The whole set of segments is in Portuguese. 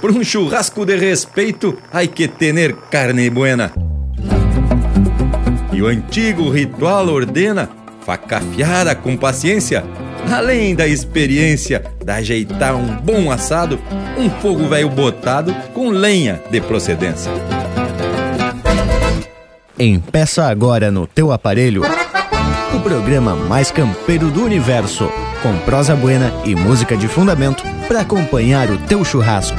por um churrasco de respeito, hay que tener carne buena. E o antigo ritual ordena faca afiada com paciência, além da experiência de ajeitar um bom assado, um fogo velho botado com lenha de procedência. Empeça agora no teu aparelho o programa mais campeiro do universo, com prosa buena e música de fundamento para acompanhar o teu churrasco.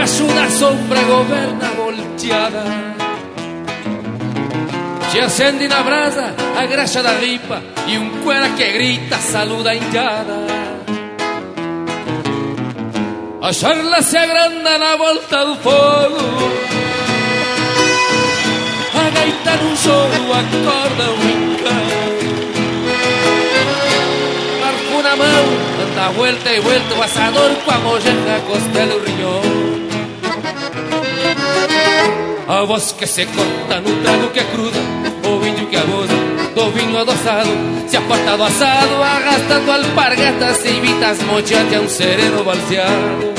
Da sombra governa volteada. Se acende na brasa a graxa da ripa E um cuera que grita saluda a A charla se agranda na volta do fogo A gaita num choro acorda o encanto na mão, anda vuelta e vuelta o asador com a costela riñón. A voz que se corta no trago que cruda, o índio que agosa, do vinho adoçado, se aporta do assado, arrastando alpargatas e vitas mochate a um sereno balseado.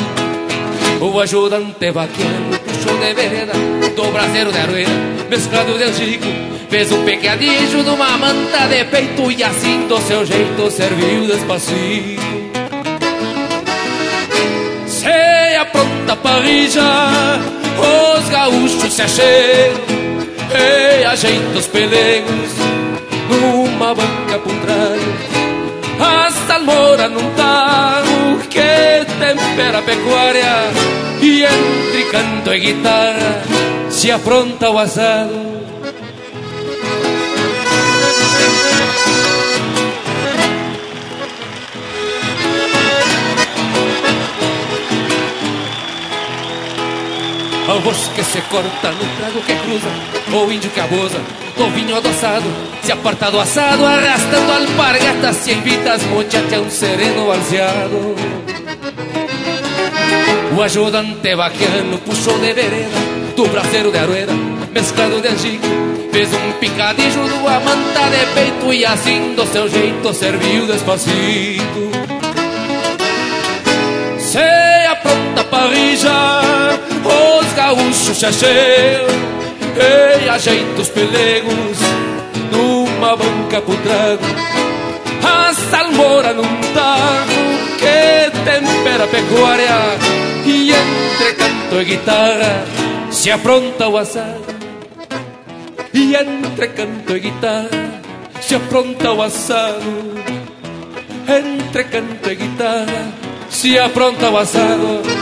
O ajudante vaqueiro puxou de vereda, do braseiro de arueira, mesclado de angico, Fez um pecadinho numa manta de peito E assim do seu jeito serviu despacito Se apronta parrilla Os gaúchos se acheiam E ajeita os pelegos Numa banca por trás. A salmoura num tarro Que tempera a pecuária E entre canto e guitarra Se apronta o assado A voz que se corta no trago que cruza O índio que abusa do vinho adoçado Se aparta do assado arrastando alpargatas Se invita as muchachas a um sereno balseado O ajudante vaqueano puxou de vereda Do braseiro de arueda mesclado de angico Fez um picadilho do amanta de peito E assim do seu jeito serviu despacito. Se apronta parrilla os gaúchos se acheiam e ajeita os pelegos numa banca pro trago. A salmoura num tarro que tempera a pecuária e entre canto e guitarra se apronta o assado. E entre canto e guitarra se apronta o assado. Entre canto e guitarra se apronta o assado.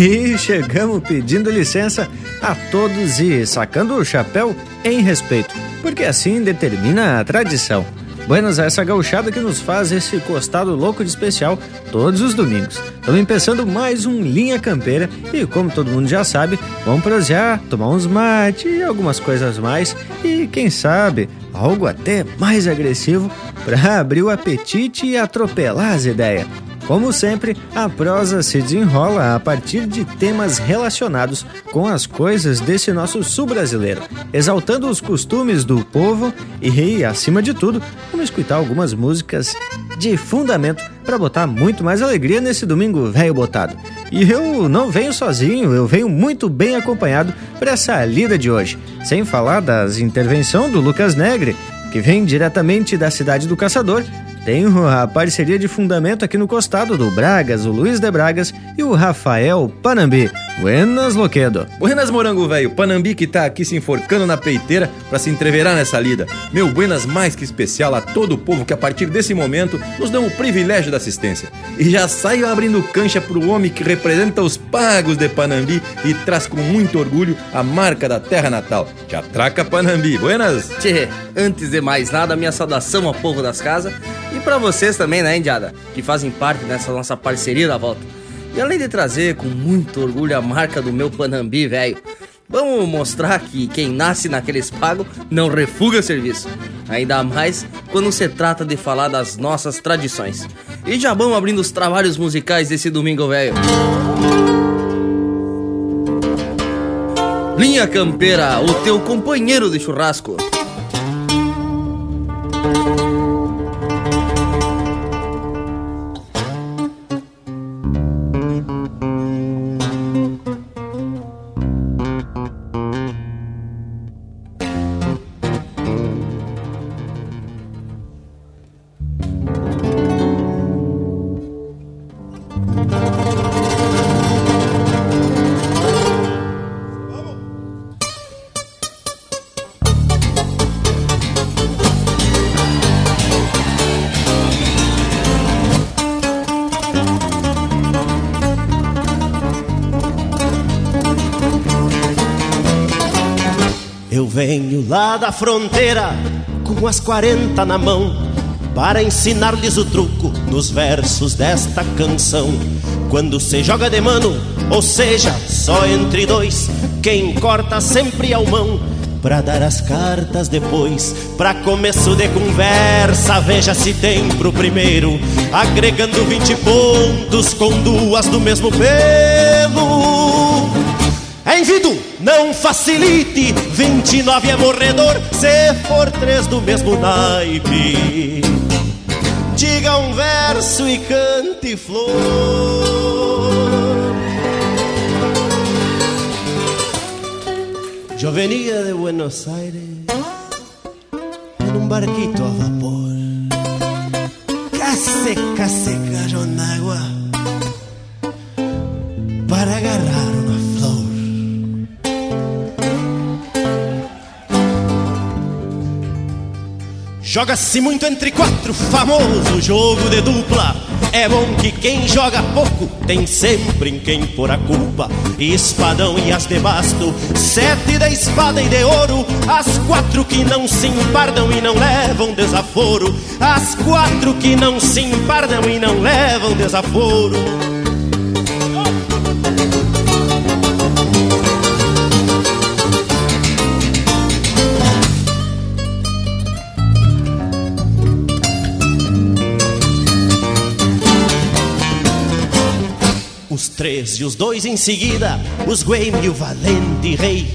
E chegamos pedindo licença a todos e sacando o chapéu em respeito, porque assim determina a tradição. Buenas a essa gauchada que nos faz esse costado louco de especial todos os domingos. Estamos começando mais um Linha Campeira e, como todo mundo já sabe, vamos prosear, tomar uns mate e algumas coisas mais e, quem sabe, algo até mais agressivo para abrir o apetite e atropelar as ideias. Como sempre, a prosa se desenrola a partir de temas relacionados com as coisas desse nosso sul brasileiro, exaltando os costumes do povo e, acima de tudo, vamos escutar algumas músicas de fundamento para botar muito mais alegria nesse domingo velho botado. E eu não venho sozinho, eu venho muito bem acompanhado para essa lida de hoje, sem falar das intervenção do Lucas Negre, que vem diretamente da cidade do Caçador tenho a parceria de fundamento aqui no costado do Bragas, o Luiz de Bragas e o Rafael Panambi. Buenas, Loquedo. Buenas, morango velho. Panambi que tá aqui se enforcando na peiteira para se entreverar nessa lida. Meu buenas mais que especial a todo o povo que a partir desse momento nos dão o privilégio da assistência. E já saio abrindo cancha pro homem que representa os pagos de Panambi e traz com muito orgulho a marca da terra natal. Te atraca, Panambi. Buenas. Tchê, antes de mais nada, minha saudação ao povo das casas e para vocês também, né, Indiada, que fazem parte dessa nossa parceria da volta. E além de trazer com muito orgulho a marca do meu Panambi, velho, vamos mostrar que quem nasce naqueles pagos não refuga serviço. Ainda mais quando se trata de falar das nossas tradições. E já vamos abrindo os trabalhos musicais desse domingo, velho. Linha Campeira, o teu companheiro de churrasco. Fronteira com as 40 na mão para ensinar-lhes o truco nos versos desta canção. Quando se joga de mano, ou seja, só entre dois, quem corta sempre ao mão para dar as cartas depois. Para começo de conversa, veja se tem pro primeiro, agregando 20 pontos com duas do mesmo pelo. Envido, não facilite, 29 é morredor, se for três do mesmo naipe. Diga um verso e cante flor. Eu venia de Buenos Aires en un barquito a vapor. Casi, casi cayó en agua Joga-se muito entre quatro, famoso jogo de dupla. É bom que quem joga pouco tem sempre em quem pôr a culpa. Espadão e as de basto, sete da espada e de ouro. As quatro que não se empardam e não levam desaforo. As quatro que não se empardam e não levam desaforo. Três e os dois em seguida, os Gueme e o valente rei.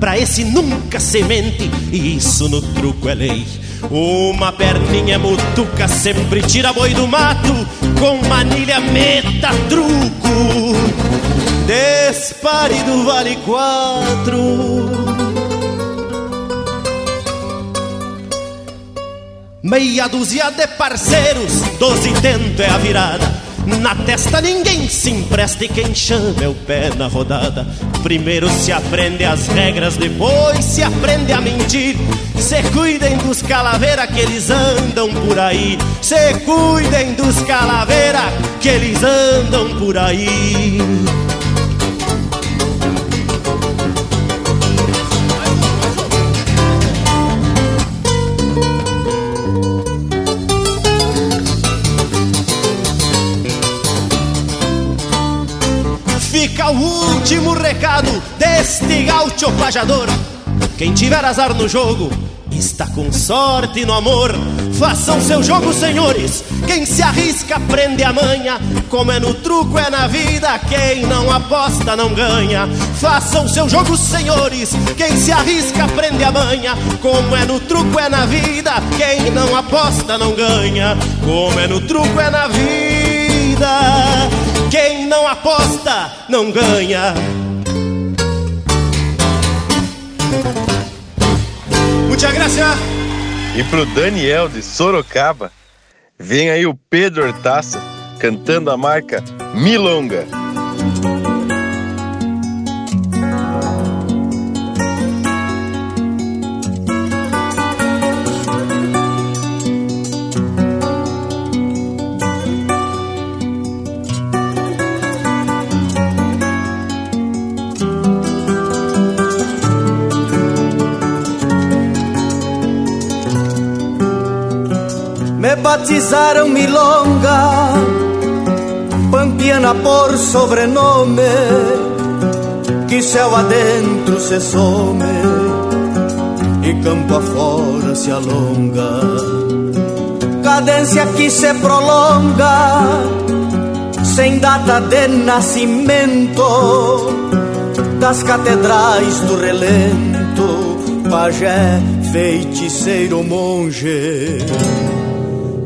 Pra esse nunca semente, e isso no truco é lei. Uma perninha mutuca sempre tira boi do mato, com manilha meta truco. Despare do vale quatro. Meia dúzia de parceiros, doze tento é a virada. Na testa ninguém se empresta e quem chama é o pé na rodada. Primeiro se aprende as regras, depois se aprende a mentir. Se cuidem dos calaveira que eles andam por aí. Se cuidem dos calaveira que eles andam por aí. Último recado deste gaúcho pajador. Quem tiver azar no jogo, está com sorte no amor. Façam seu jogo, senhores. Quem se arrisca prende a manha. Como é no truco, é na vida. Quem não aposta não ganha. Façam seu jogo, senhores. Quem se arrisca prende a manha. Como é no truco, é na vida. Quem não aposta não ganha. Como é no truco, é na vida. Quem não aposta não ganha. Muita graça. E pro Daniel de Sorocaba, Vem aí o Pedro Hortaça cantando a marca Milonga. Batizaram Milonga, Pampiana por sobrenome, que céu adentro se some e campo afora se alonga. Cadência que se prolonga, sem data de nascimento, das catedrais do relento, pajé, feiticeiro, monge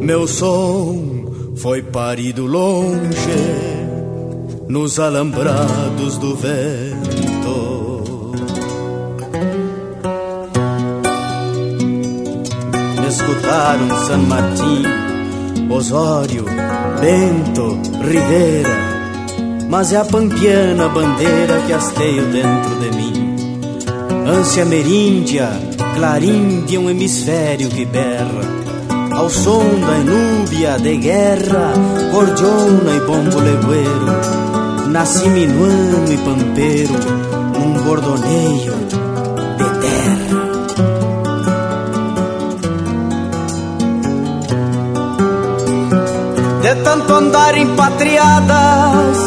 meu som foi parido longe nos alambrados do vento. Me escutaram San Martín, Osório, Bento, Rivera, mas é a pampiana bandeira que hasteio dentro de mim. Ânsia meríndia, clarim de um hemisfério que berra ao som da inúbia de guerra, gordiona e bombo legueiro, nasci minuano e pampeiro, num bordoneio de terra. De tanto andar empatriadas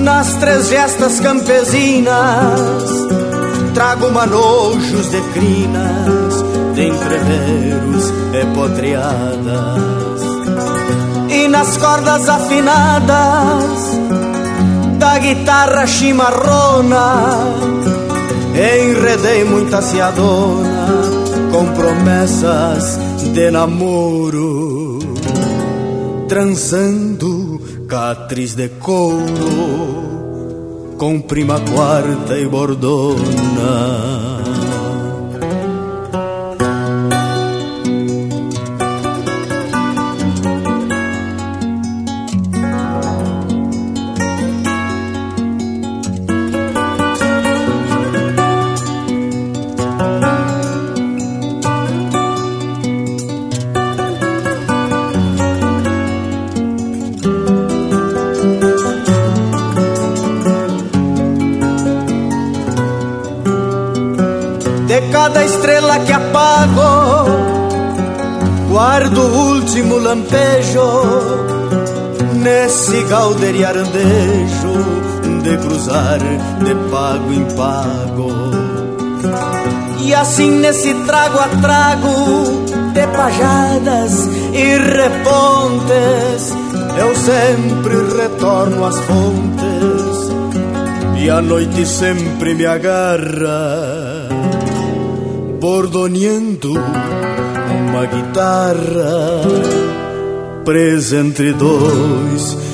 nas três gestas campesinas, trago manojos de crinas entreveros e potreadas. E nas cordas afinadas da guitarra chimarrona Enredei muita ciadona com promessas de namoro Transando catriz de couro com prima quarta e bordona galder e arandejo de cruzar de pago em pago. E assim nesse trago a trago de pajadas e repontes, eu sempre retorno às fontes e a noite sempre me agarra, bordoneando uma guitarra presa entre dois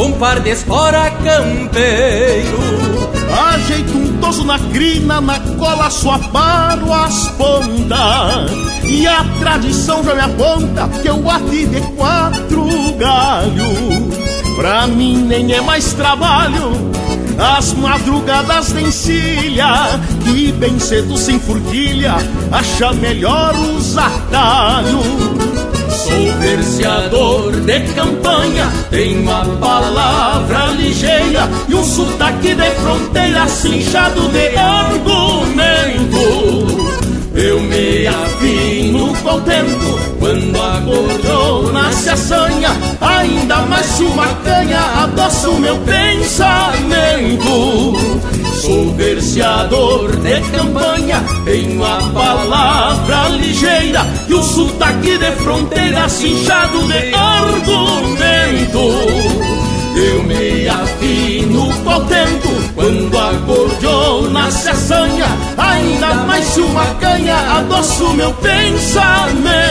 Com par de espora campeiro. Ajeito um toso na crina, na cola só paro as pontas. E a tradição já me aponta que eu bati de quatro galhos. Pra mim nem é mais trabalho. As madrugadas de encilha E bem cedo sem forquilha Acha melhor os atalhos Sou verseador de campanha, tenho a palavra ligeira e um sotaque de fronteira cinchado de argumento. Eu me afino com o tempo Quando a gorjona se assanha. Ainda mais uma canha Adoça o meu pensamento Sou verseador de campanha Tenho a palavra ligeira E o sotaque de fronteira Cinchado de argumento. Eu me afino o tempo Quando a gordiona se assanha Ainda mais se uma canha Adoço meu pensamento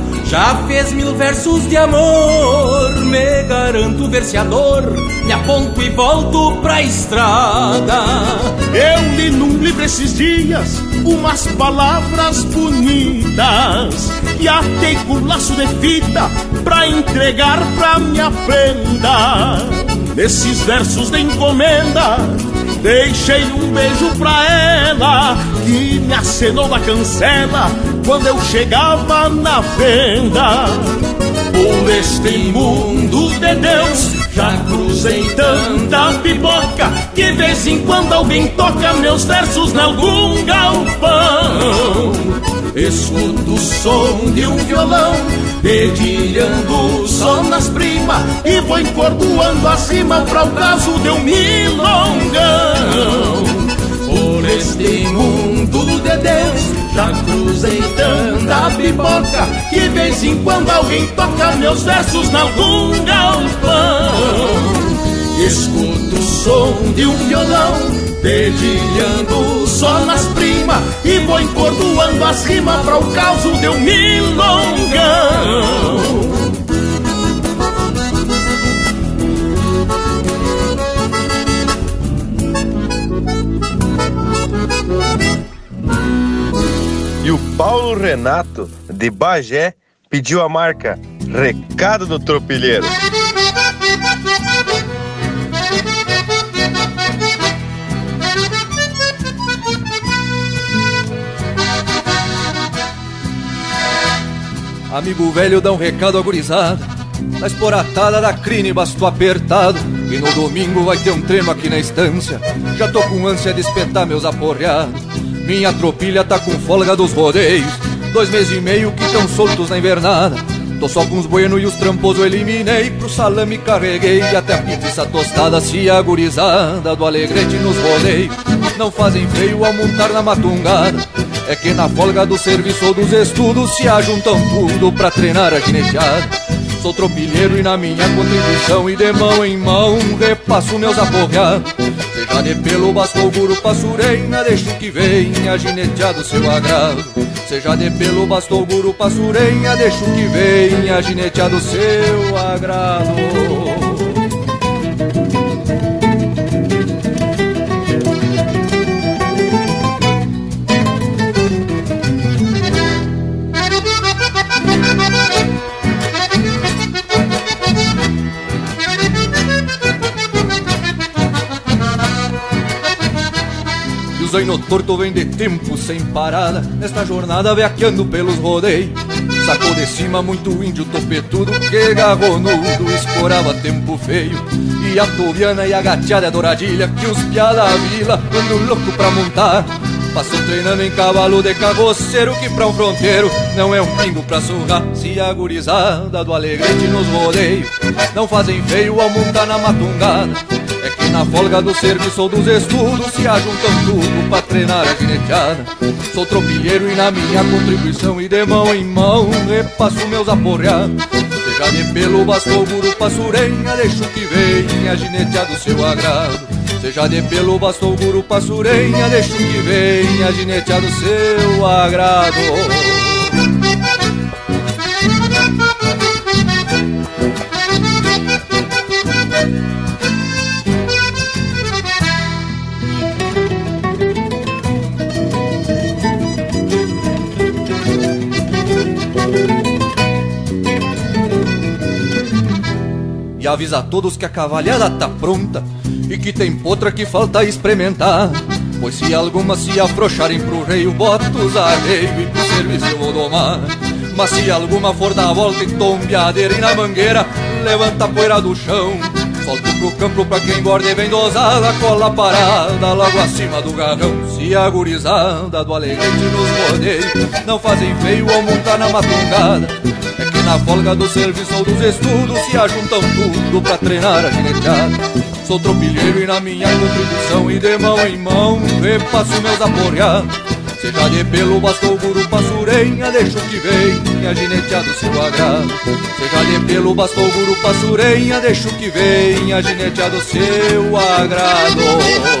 já fez mil versos de amor. Me garanto verseador, me aponto e volto pra estrada. Eu li num livro esses dias umas palavras bonitas e atei com laço de fita pra entregar pra minha prenda. Nesses versos de encomenda, deixei um beijo pra ela que me acenou na cancela quando eu chegava na venda. Por este mundo de Deus já cruzei tanta pipoca Que vez em quando alguém toca meus versos em algum galpão. Escuto o som de um violão Dedilhando só nas primas E vou encordoando acima Pra o caso de um milongão. Por este mundo de Deus já cruzei tanta pipoca Que vez em quando alguém toca meus versos em algum galpão Escuto o som de um violão Dedilhando só nas primas E vou encordoando as rimas Pra o caos de um milongão E o Paulo Renato, de Bagé, pediu a marca Recado do Tropilheiro. Amigo velho dá um recado agorizado Na esporatada da crine bastou apertado. E no domingo vai ter um treino aqui na estância. Já tô com ânsia de espetar meus aporreados Minha tropilha tá com folga dos rodeios. Dois meses e meio que tão soltos na invernada. Tô só com os bueno e os tramposos eliminei. Pro salame carreguei até a pizza tostada. Se agorizada do alegrete nos rodeios Não fazem feio ao montar na matungada. É que na folga do serviço ou dos estudos se ajuntam tudo pra treinar a gineteada. Sou tropilheiro e na minha contribuição e de mão em mão repasso meus aporreados. Seja de pelo bastou guru passureina, deixo que venha gineteado seu agrado. Seja de pelo bastou guru passureina, deixo que venha gineteado seu agrado. Zaino torto vem de tempo sem parada. Nesta jornada veaqueando pelos rodeios. Sacou de cima muito índio topetudo Que garronudo escorava tempo feio. E a toviana e a gateada douradilha Que os piá da vila andam louco pra montar Passou treinando em cavalo de carroceiro Que pra um fronteiro não é um pingo pra surrar. Se a gurizada do alegrete nos rodeios Não fazem feio ao montar na matungada. É que na folga do serviço ou dos estudos Se ajuntam tudo pra treinar a gineteada. Sou tropilheiro e na minha contribuição E de mão em mão repasso meus aporreados. Seja de pelo bastou guru passurenha Deixo que venha gineteado seu agrado Seja de pelo bastou guru passurenha, deixo que venha ginetear do seu agrado. E avisa a todos que a cavalhada tá pronta E que tem potra que falta experimentar. Pois se alguma se afrouxarem pro rei O botos arreio e pro serviço eu vou domar. Mas se alguma for dar a volta em tombeadeira e na mangueira Levanta a poeira do chão. Solto pro campo pra quem borde bem dosada Cola parada logo acima do garrão. Se a gurizada do alegrete nos rodeios Não fazem feio ao montar na matungada na folga do serviço ou dos estudos se ajuntam tudo pra treinar a gineteada. Sou tropilheiro e na minha contribuição e de mão em mão repasso meus aporreados. Seja de pelo, bastou, guru, passurenha, deixo que venha ginetear do seu agrado. Seja de pelo, bastou, guru, passurenha, deixo que venha ginetear do seu agrado.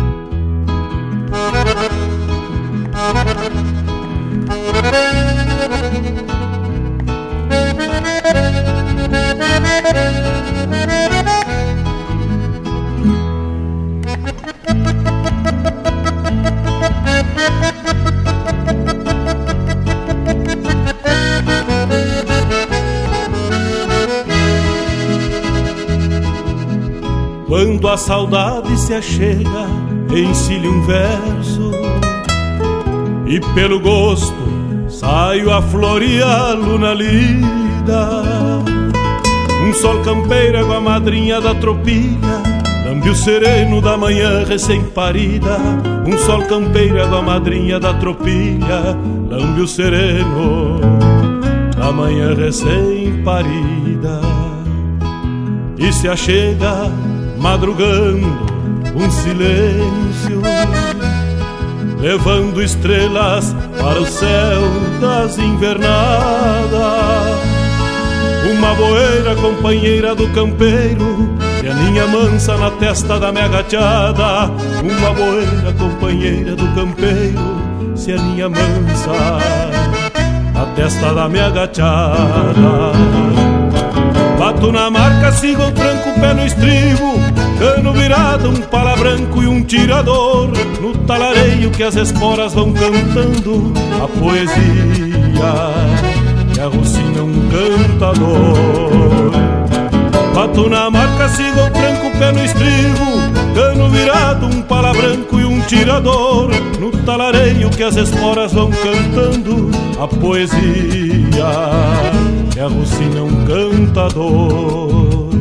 Saudade se achega, ensile um verso. E pelo gosto saio a floreá-lo na lida. Um sol campeiro com a madrinha da tropilha Lambe o sereno da manhã recém-parida. Um sol campeiro com a madrinha da tropilha Lambe o sereno da manhã recém-parida. E se achega madrugando um silêncio, levando estrelas para o céu das invernadas. Uma boeira companheira do campeiro, que aninha mansa na testa da minha gateada. Uma boeira companheira do campeiro, se aninha mansa na testa da minha gateada. Bato na marca, sigo o tranco, pé no estribo. Cano virado, um pala branco e um tirador. No talareio que as esporas vão cantando A poesia que arrocina um cantador. Bato na marca, sigo o tranco, pé no estribo. Cano virado, um pala branco e um tirador No talareio que as esporas vão cantando A poesia que arrocina um cantador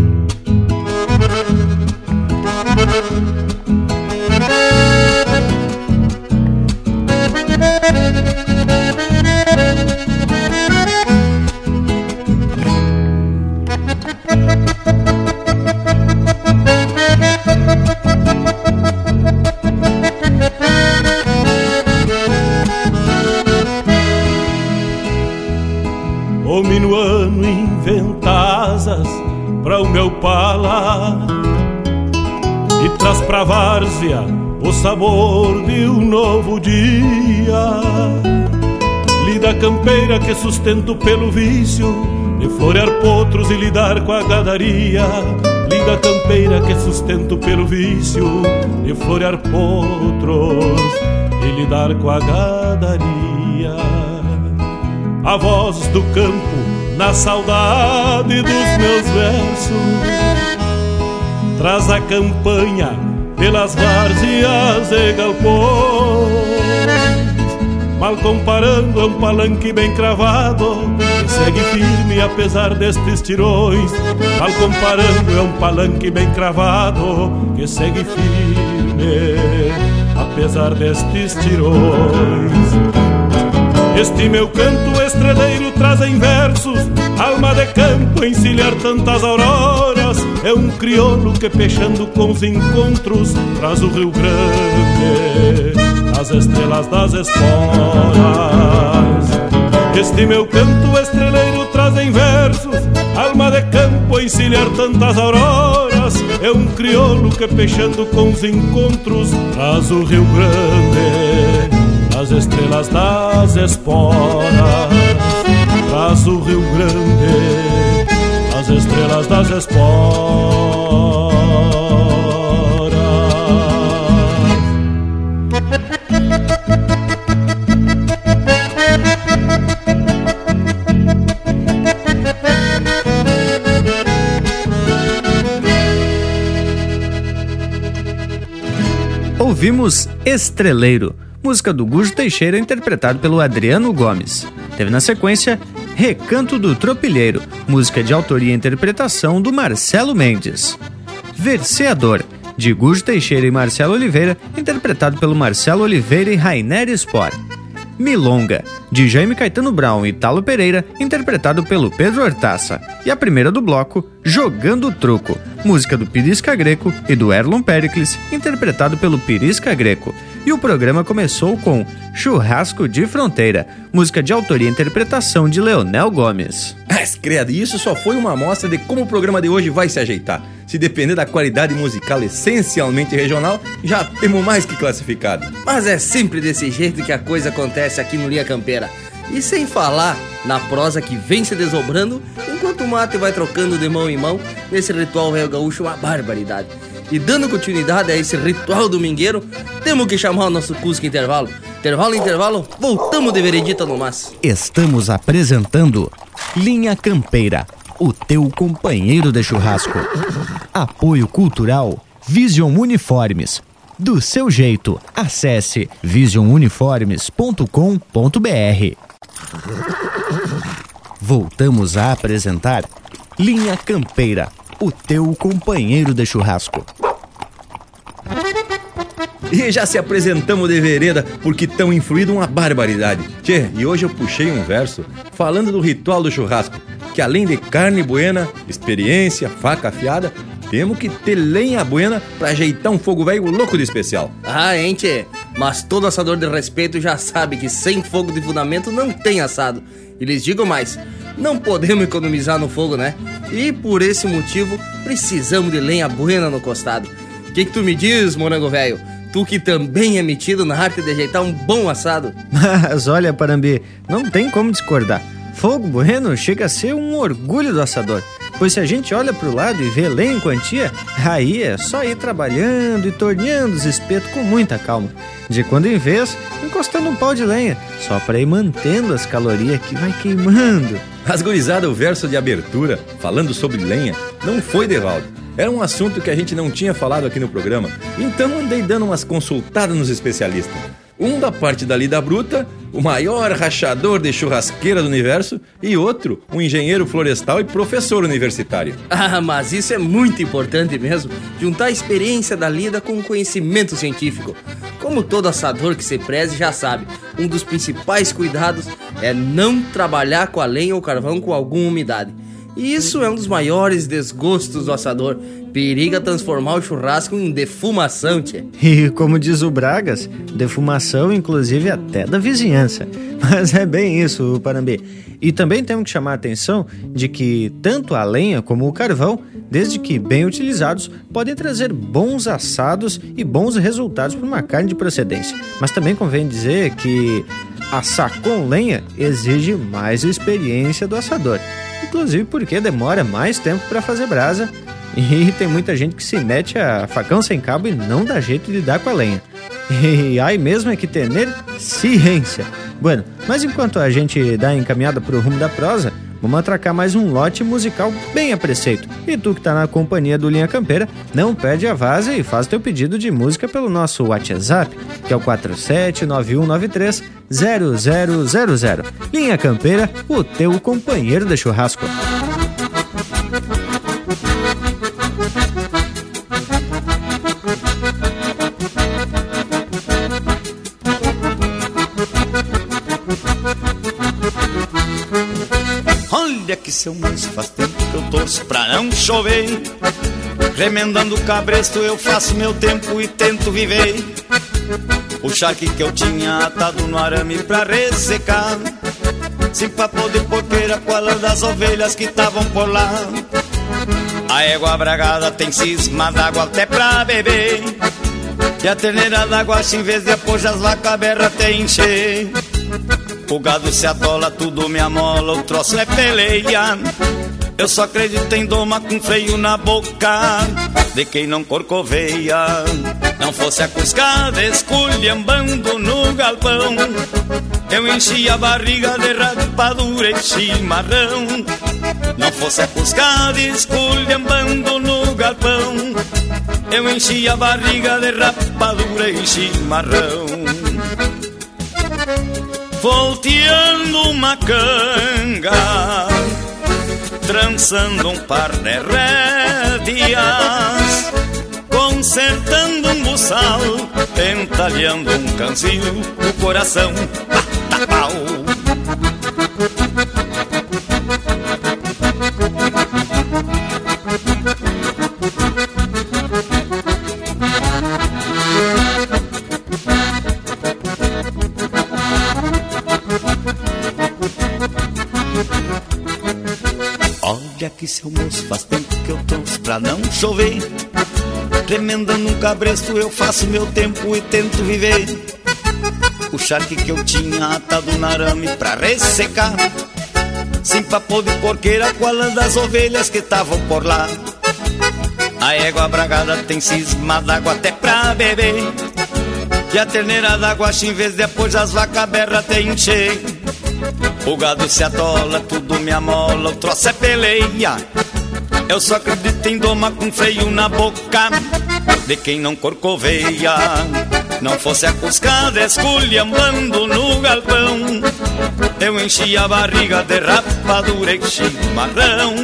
Minuano inventa asas para o meu pala e traz pra várzea o sabor de um novo dia. Lida campeira que sustento pelo vício de florear potros e lidar com a gadaria. Lida campeira que sustento pelo vício de florear potros e lidar com a gadaria. A voz do campo na saudade dos meus versos traz a campanha pelas várzeas e galpões. Mal comparando, é um palanque bem cravado, que segue firme apesar destes tirões. Mal comparando, é um palanque bem cravado, que segue firme apesar destes tirões. Este meu canto estreleiro traz em versos Alma de campo encilhar tantas auroras É um crioulo que peixando com os encontros Traz o Rio Grande as estrelas das esporas. Este meu canto estreleiro traz em versos, alma de campo encilhar tantas auroras. É um crioulo que peixando com os encontros traz o Rio Grande, as estrelas das esporas. Traz o Rio Grande, as estrelas das esporas. Ouvimos Estreleiro, música do Gujo Teixeira interpretado pelo Adriano Gomes. Teve na sequência Recanto do Tropilheiro, música de autoria e interpretação do Marcelo Mendes. Verseador, de Gujo Teixeira e Marcelo Oliveira, interpretado pelo Marcelo Oliveira e Rainer Sport. Milonga, de Jaime Caetano Brown e Talo Pereira, interpretado pelo Pedro Hortaça. E a primeira do bloco, Jogando Truco, música do Pirisca Greco e do Erlon Pericles, interpretado pelo Pirisca Greco. E o programa começou com Churrasco de Fronteira, música de autoria e interpretação de Leonel Gomes. Mas, credo, isso só foi uma amostra de como o programa de hoje vai se ajeitar. Se depender da qualidade musical essencialmente regional, já temos mais que classificado. Mas é sempre desse jeito que a coisa acontece aqui no Linha Campeira. E sem falar na prosa que vem se desobrando, enquanto o mate vai trocando de mão em mão, nesse ritual velho gaúcho uma barbaridade. E dando continuidade a esse ritual domingueiro, temos que chamar o nosso Cusco Intervalo. Intervalo, intervalo, voltamos de veredita no mas. Estamos apresentando Linha Campeira, o teu companheiro de churrasco. Apoio Cultural Vision Uniformes. Do seu jeito, acesse visionuniformes.com.br. Voltamos a apresentar Linha Campeira, o teu companheiro de churrasco. E já se apresentamos de vereda porque tão influído uma barbaridade. Tchê, e hoje eu puxei um verso falando do ritual do churrasco, que além de carne buena, experiência, faca afiada, temos que ter lenha buena pra ajeitar um fogo velho louco de especial. Ah, hein, tchê? Mas todo assador de respeito já sabe que sem fogo de fundamento não tem assado. E lhes digo mais, não podemos economizar no fogo, né? E por esse motivo precisamos de lenha buena no costado. O que, que tu me diz, morango velho? Tu que também é metido na arte de ajeitar um bom assado. Mas olha, Parambi, não tem como discordar. Fogo bueno chega a ser um orgulho do assador. Pois se a gente olha pro lado e vê lenha em quantia, aí é só ir trabalhando e torneando os espetos com muita calma. De quando em vez, encostando um pau de lenha, só para ir mantendo as calorias que vai queimando. As gurizada, o verso de abertura, falando sobre lenha, não foi de Valdo. Era um assunto que a gente não tinha falado aqui no programa, então andei dando umas consultadas nos especialistas. Um da parte da lida bruta, o maior rachador de churrasqueira do universo, e outro, um engenheiro florestal e professor universitário. Ah, mas isso é muito importante mesmo, juntar a experiência da lida com o conhecimento científico. Como todo assador que se preze já sabe, um dos principais cuidados é não trabalhar com a lenha ou carvão com alguma umidade. E isso é um dos maiores desgostos do assador. Periga transformar o churrasco em defumação, tchê. E como diz o Bragas, defumação inclusive até da vizinhança. Mas é bem isso, Parambi. E também temos que chamar a atenção de que tanto a lenha como o carvão, desde que bem utilizados, podem trazer bons assados e bons resultados para uma carne de procedência. Mas também convém dizer que assar com lenha exige mais experiência do assador inclusive porque demora mais tempo para fazer brasa e tem muita gente que se mete a facão sem cabo e não dá jeito de dar com a lenha. E aí mesmo é que ter ciência. Bueno, mas enquanto a gente dá encaminhada pro rumo da prosa, vamos atracar mais um lote musical bem a preceito. E tu que tá na companhia do Linha Campeira, não perde a vaza e faz teu pedido de música pelo nosso WhatsApp, que é o 479193 0000. Linha Campeira, o teu companheiro de churrasco. Seu moço faz tempo que eu torço pra não chover. Remendando o cabresto eu faço meu tempo e tento viver. O charque que eu tinha atado no arame pra ressecar Sim pra poder porqueira com a lã das ovelhas que estavam por lá. A égua bragada tem cisma d'água até pra beber. E a terneira d'água em vez de apojar as vacas berra tem encher O gado se atola, tudo me amola, o troço é peleia. Eu só acredito em doma com freio na boca De quem não corcoveia. Não fosse a cuscada esculhambando no galpão Eu enchi a barriga de rapadura e chimarrão. Não fosse a cuscada esculhambando no galpão Eu enchi a barriga de rapadura e chimarrão Volteando uma canga trançando um par de rédeas, consertando um buçal, entalhando um canzil, o coração bata pau. Seu moço faz tempo que eu trouxe pra não chover. Remendando um cabresto eu faço meu tempo e tento viver. O charque que eu tinha atado no arame pra ressecar. Sim pra pôr de porqueira com a lã das ovelhas que estavam por lá? A égua bragada tem cisma d'água até pra beber. E a terneira d'água em vez de apoiar as vacas berra tem encher o gado se atola, tudo me amola, o troço é peleia. Eu só acredito em doma com freio na boca de quem não corcoveia. Não fosse a cuscada esculhambando no galpão, eu enchi a barriga de rapadura e chimarrão.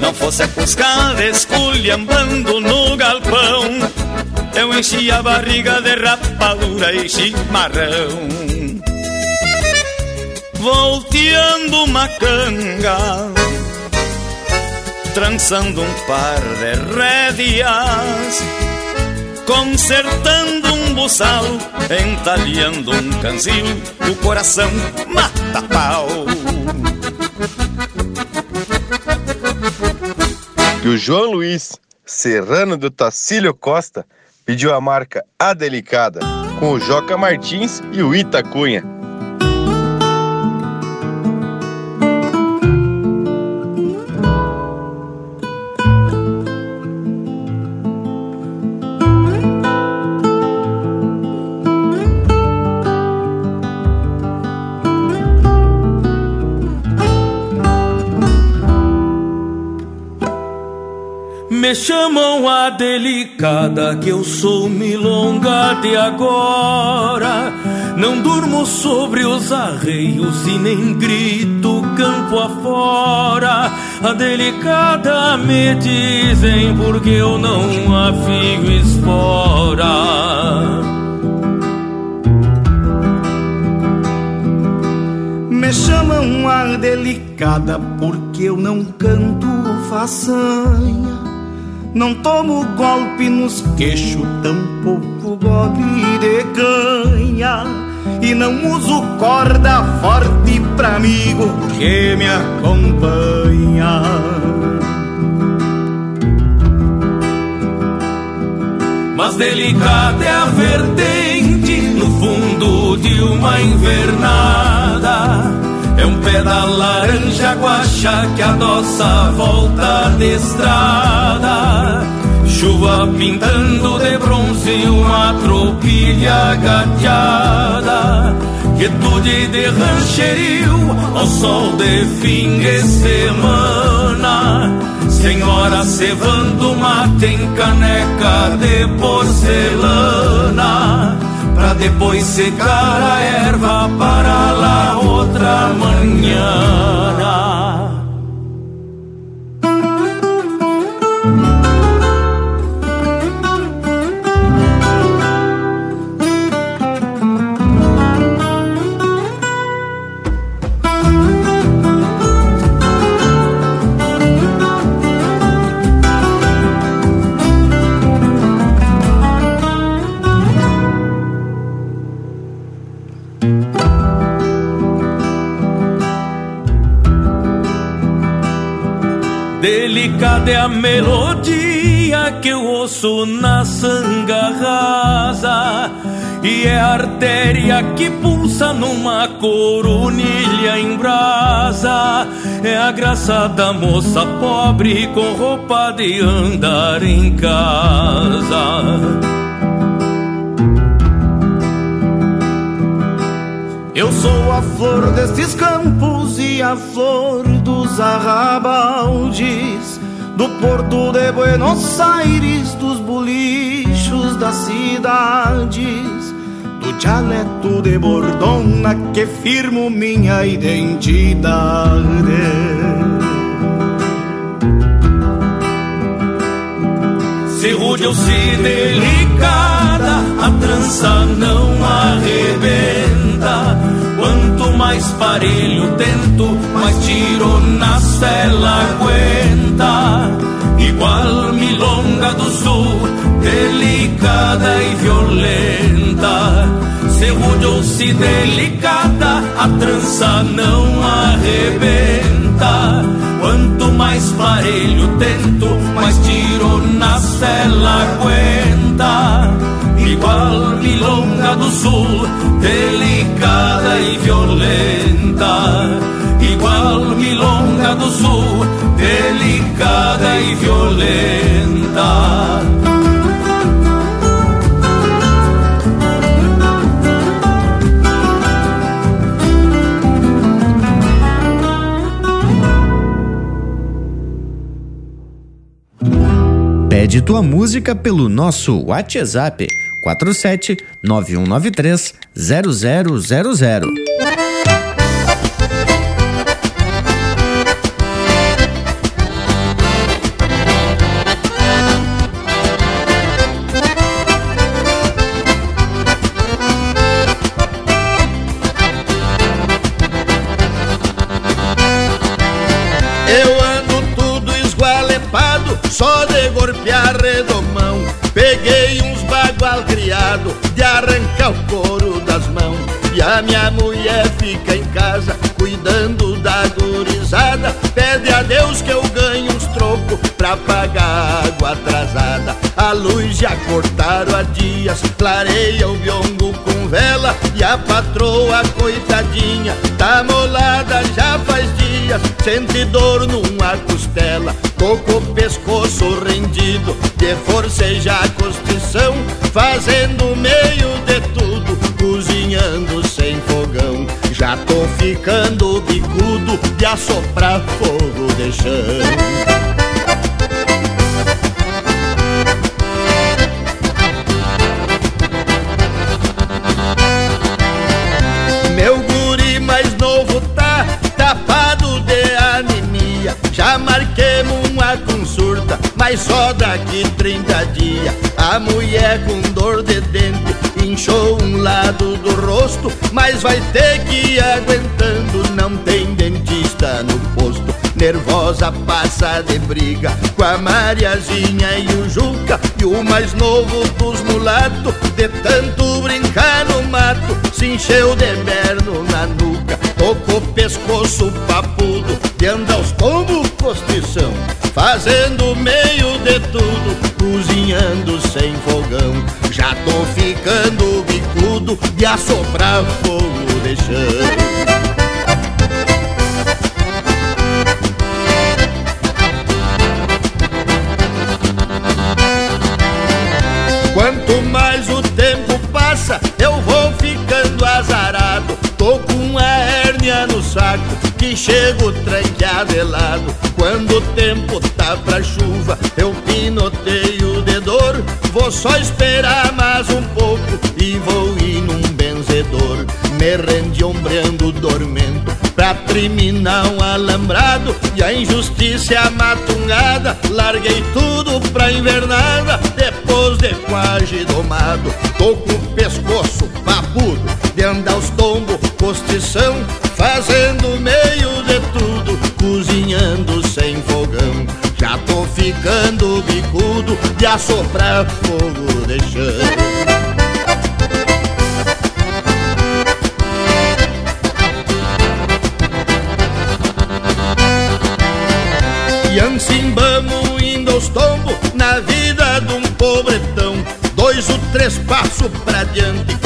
Não fosse a cuscada esculhambando no galpão, eu enchi a barriga de rapadura e chimarrão volteando uma canga, trançando um par de rédeas, consertando um buçal, entalhando um canzil, o coração mata pau. E o João Luiz, serrano do Tacílio Costa, pediu a marca A Delicada, com o Joca Martins e o Itacunha. Me chamam a delicada que eu sou milonga de agora. Não durmo sobre os arreios e nem grito campo afora. A delicada me dizem porque eu não afio espora. Me chamam a delicada porque eu não canto façanha. Não tomo golpe nos queixos, tampouco gole de canha. E não uso corda forte pra amigo que me acompanha. Mas delicada é a vertente no fundo de uma invernada é um pé da laranja guacha que adoça a volta de estrada. Chuva pintando de bronze uma tropilha gateada. Quietude de rancherio ao sol de fim de semana. Senhora cevando mate em caneca de porcelana Pra depois secar a erva para lá outra manhã. É a melodia que eu ouço na sanga rasa E é a artéria que pulsa numa coronilha em brasa. É a graça da moça pobre com roupa de andar em casa. Eu sou a flor destes campos e a flor dos arrabaldes, do porto de Buenos Aires, dos bolichos das cidades, do dialeto de Bordona que firmo minha identidade. Se rude ou se delicada, a trança não arrebenta. Mais parelho tento, mais tiro na cela aguenta. Igual milonga do sul, delicada e violenta. Se rude ou se delicada, a trança não arrebenta. Quanto mais parelho tento, mais tiro na cela aguenta. Igual milonga do sul, delicada e violenta. Igual milonga do sul, delicada e violenta. Pede tua música pelo nosso WhatsApp 47 9193 0000. Pra pagar água atrasada. A luz já cortaram há dias, clareia o biongo com vela. E a patroa, coitadinha, tá molada já faz dias. Sente dor numa costela, tô com o pescoço rendido. De forcejar a constrição, fazendo meio de tudo, cozinhando sem fogão. Já tô ficando bicudo de assoprar fogo de chão. Só daqui 30 dias. A mulher com dor de dente inchou um lado do rosto, mas vai ter que ir aguentando, não tem dentista no posto. Nervosa passa de briga com a Mariazinha e o Juca E o mais novo dos mulatos De tanto brincar no mato Se encheu de berno na nuca Tocou pescoço papudo De andar aos tombos postição Fazendo meio de tudo Cozinhando sem fogão Já tô ficando bicudo De assoprar fogo de chão Quanto mais o tempo passa, eu vou ficando azarado. Tô com uma hérnia no saco que chego tranqueadelado. Quando o tempo tá pra chuva, eu pinoteio de dor. Vou só esperar mais um pouco e vou ir num benzedor. Me rendi ombreando dormento pra terminar um alambrado e a injustiça a matungada. Larguei tudo pra invernada depois de quase domado. Tô com o pescoço papudo de andar os tombos, postição, fazendo meio de tudo, cozinhando sem fogão. Já tô ficando bicudo de assoprar fogo de chão. E assim indo aos tombos na vida de um pobretão Dois ou três passos pra diante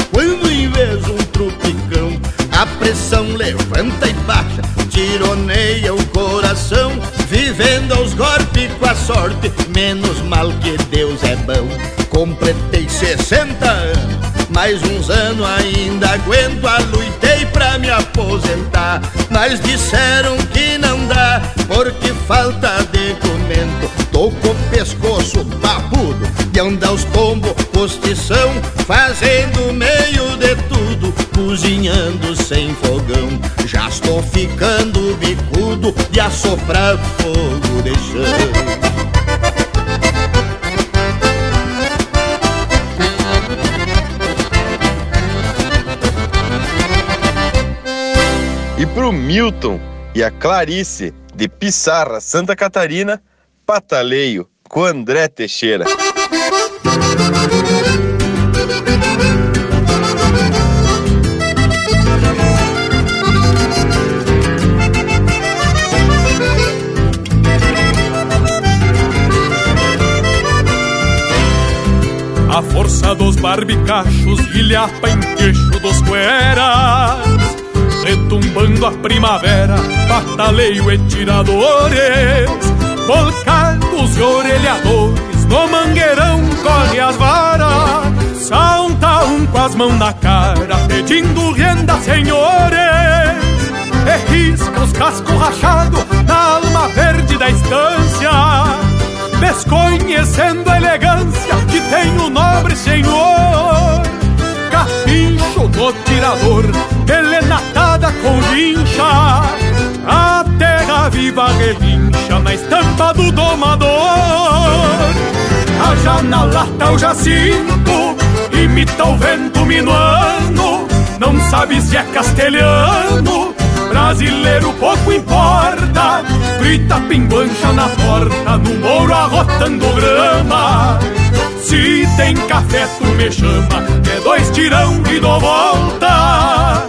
pressão levanta e baixa, tironeia o coração Vivendo aos golpes com a sorte, menos mal que Deus é bom. Completei 60 anos mais uns anos ainda aguento a luitei pra me aposentar Mas disseram que não dá porque falta documento. Tô com o pescoço papudo e anda os tombos postição Fazendo meio de tudo, cozinhando sem fogão Já estou ficando bicudo de assoprar fogo de chão E pro Milton e a Clarice de Pissarra, Santa Catarina, Pataleio com André Teixeira. A força dos barbicachos ilhapa em queixo dos cueras Retumbando a primavera, bataleio e tiradores Volcados e orelhadores, no mangueirão corre as varas Salta um com as mãos na cara, pedindo renda, senhores E risca os cascos rachados na alma verde da estância Desconhecendo a elegância que tem o nobre senhor. Capincho do tirador, elenatada com vincha A terra viva relincha na estampa do domador. A janalata o jacinto, imita o vento minuano Não sabe se é castelhano, brasileiro pouco importa Grita pinguancha na porta, no mouro arrotando grama. Se tem café tu me chama, é dois tirão e dou volta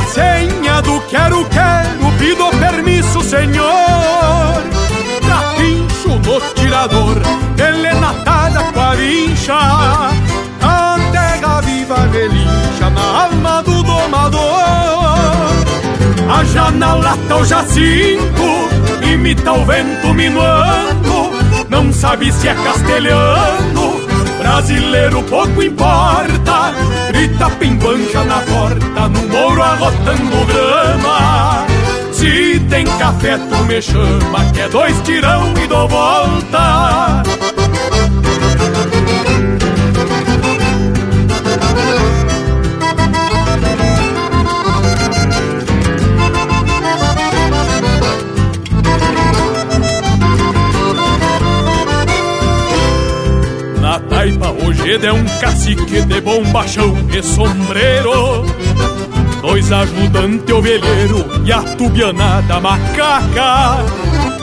Na senha do quero, quero, pido permisso, senhor. Capincho no tirador, elenatada com a vincha. A terra viva relincha na alma do domador. A janalata o jacinto, imita o vento minuano Não sabe se é castelhano Brasileiro pouco importa, grita pimbancha na porta, no mouro arrotando grama. Se tem café, tu me chama, que é dois tirão e dou volta. Hoje é um cacique de bombachão e sombreiro. Dois ajudantes ovelheiro e a tubianada macaca.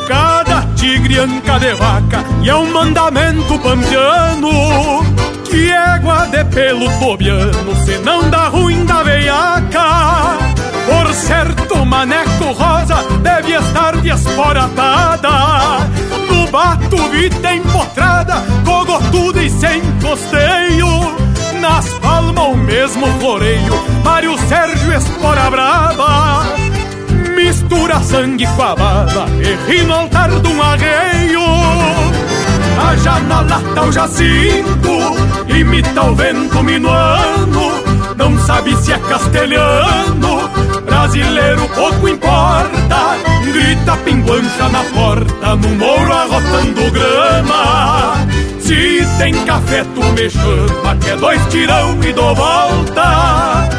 Cada tigre anca de vaca e é um mandamento pampiano Que égua de pelo tobiano se não dá ruim da veiaca Por certo, maneco rosa deve estar desporatada No bato vita empotrada, cogotuda e sem costeio. Nas palmas o mesmo floreio, Mário Sérgio Espora Brava Mistura sangue com a baba e ri no altar de um arreio. A janalata o jacinto, imita o vento minuano. Não sabe se é castelhano, brasileiro pouco importa. Grita pinguancha na porta, no mouro arrotando grama. Se tem café tu me chama, que é dois tirão e dou volta.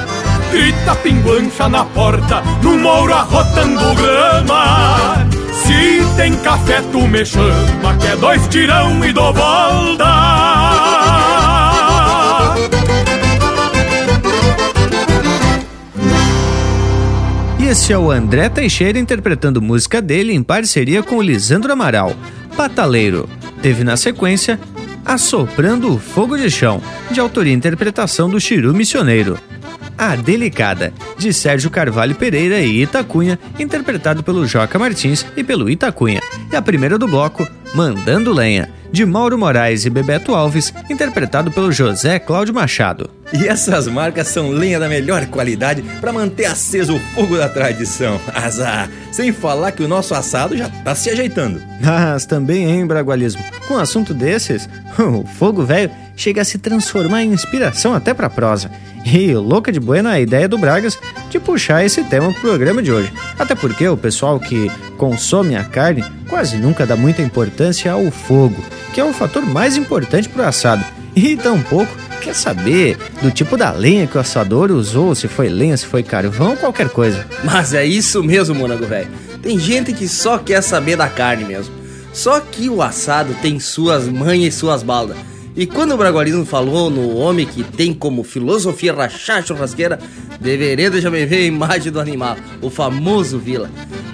Grita pinguancha na porta, no mouro arrotando grama. Se tem café tu me chama, que é dois tirão e dou volta. Esse é o André Teixeira interpretando música dele em parceria com o Lisandro Amaral, Pataleiro. Teve na sequência Assoprando o Fogo de Chão, de autoria e interpretação do Chiru Missioneiro. A Delicada, de Sérgio Carvalho Pereira e Itacunha, interpretado pelo Joca Martins e pelo Itacunha. E a primeira do bloco, Mandando Lenha, de Mauro Moraes e Bebeto Alves, interpretado pelo José Cláudio Machado. E essas marcas são lenha da melhor qualidade para manter aceso o fogo da tradição. Azar! Sem falar que o nosso assado já tá se ajeitando. Mas também, hein, Bragualismo? Com um assunto desses, o fogo velho chega a se transformar em inspiração até pra prosa. E louca de buena a ideia do Bragas de puxar esse tema pro programa de hoje. Até porque o pessoal que consome a carne quase nunca dá muita importância ao fogo, que é o fator mais importante pro assado. E tampouco quer saber do tipo da lenha que o assador usou, se foi lenha, se foi carvão, qualquer coisa. Mas é isso mesmo, monago velho. Tem gente que só quer saber da carne mesmo. Só que o assado tem suas manhas e suas baldas. E quando o Bragualismo falou no homem que tem como filosofia rachar churrasqueira, deveria já me ver a imagem do animal, o famoso Vila.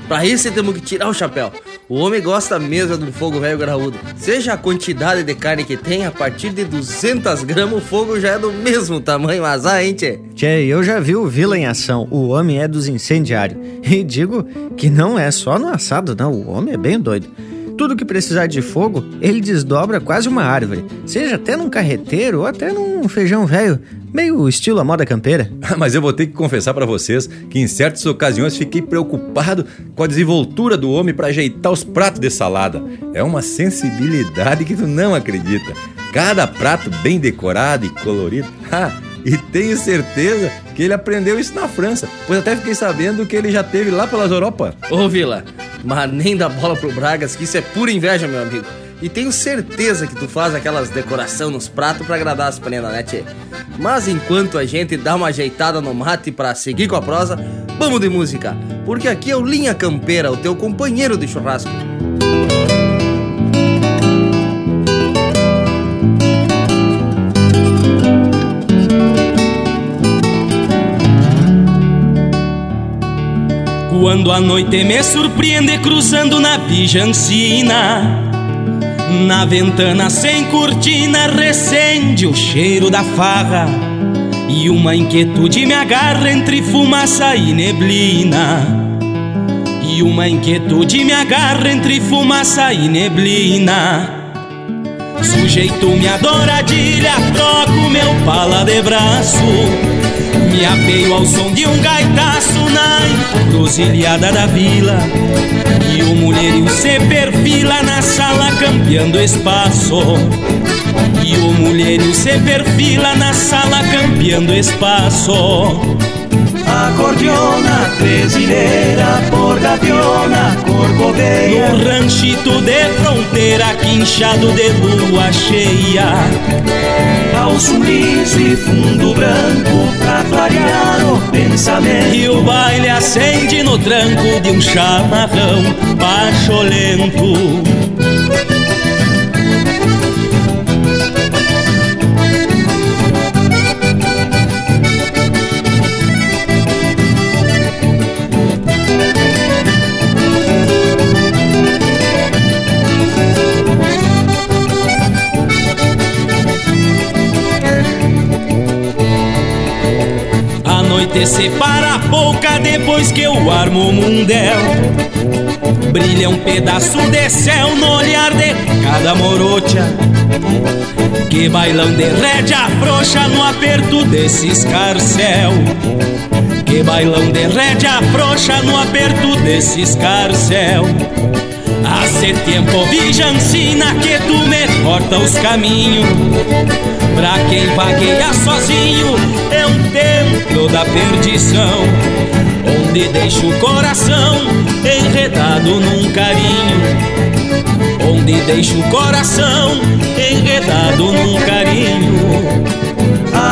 Pra isso temos que tirar o chapéu. O homem gosta mesmo de um fogo velho graúdo. Seja a quantidade de carne que tem, a partir de 200 gramas o fogo já é do mesmo tamanho, mas ah, hein, tchê? Tchê, eu já vi o Vila em ação. O homem é dos incendiários. E digo que não é só no assado, não. O homem é bem doido. Tudo que precisar de fogo, ele desdobra quase uma árvore, seja até num carreteiro ou até num feijão velho, meio estilo a moda campeira. Mas eu vou ter que confessar para vocês que em certas ocasiões fiquei preocupado com a desenvoltura do homem para ajeitar os pratos de salada. É uma sensibilidade que tu não acredita. Cada prato bem decorado e colorido. E tenho certeza que ele aprendeu isso na França, pois até fiquei sabendo que ele já teve lá pelas Europa. Ô Vila, mas nem dá bola pro Bragas, que isso é pura inveja, meu amigo. E tenho certeza que tu faz aquelas decoração nos pratos para agradar as prendas, né, tchê? Mas enquanto a gente dá uma ajeitada no mate para seguir com a prosa, vamos de música, porque aqui é o Linha Campeira, o teu companheiro de churrasco. Quando a noite me surpreende cruzando na pijancina Na ventana sem cortina recende o cheiro da farra E uma inquietude me agarra entre fumaça e neblina. E uma inquietude me agarra entre fumaça e neblina. Sujeito minha douradilha, troco meu pala de braço me apeio ao som de um gaitaço na encruzilhada da vila. E o mulherio se perfila na sala campeando espaço. E o mulherio se perfila na sala campeando espaço Acordeona, tresileira, por gaviona, corcoveia No ranchito de fronteira, quinchado de lua cheia. Calço liso e fundo branco, pra clarear o pensamento. E o baile acende no tranco de um chamarrão pacholento noite separa a boca depois que eu armo o mundel. Brilha um pedaço de céu no olhar de cada morocha. Que bailão de rédea frouxa no aperto desse escarcel Que bailão de rédea frouxa no aperto desse escarcel Hace tempo vijancina que tu me corta os caminhos Pra quem vagueia sozinho é um templo da perdição Onde deixa o coração enredado num carinho deixo o coração enredado num carinho.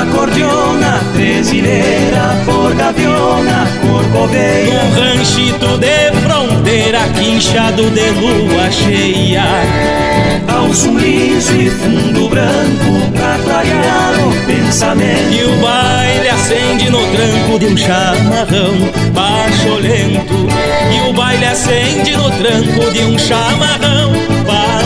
Acordeona, trezileira, por gaviona, corcoveia Num ranchito de fronteira, quinchado de lua cheia. Calço um liso e fundo branco pra clarear o pensamento. E o baile acende no tranco de um chamarrão baixolento E o baile acende no tranco de um chamarrão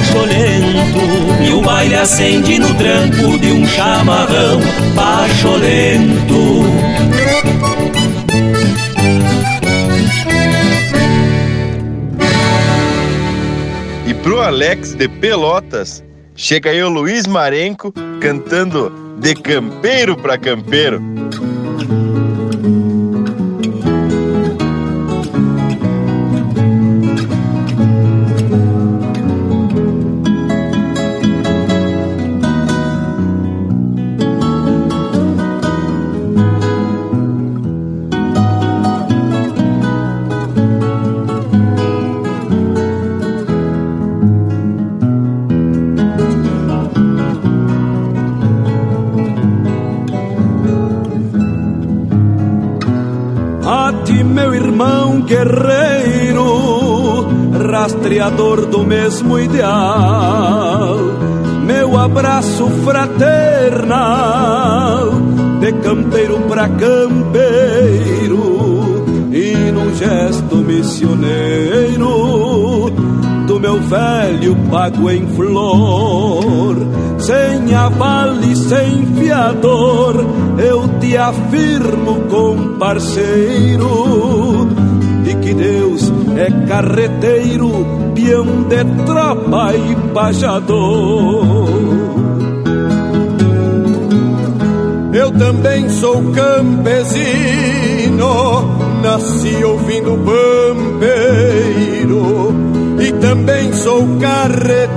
baixolento E o baile acende no tranco de um chamarrão baixolento E pro Alex de Pelotas, chega aí o Luiz Marenco cantando De Campeiro pra Campeiro. Guerreiro, rastreador do mesmo ideal, meu abraço fraternal, de campeiro pra campeiro, e num gesto missioneiro, do meu velho pago em flor, sem aval e sem fiador, eu te afirmo com parceiro, de que Deus é carreteiro, peão de tropa e pajador. Eu também sou campesino, nasci ouvindo pampeiro, e também sou carreteiro,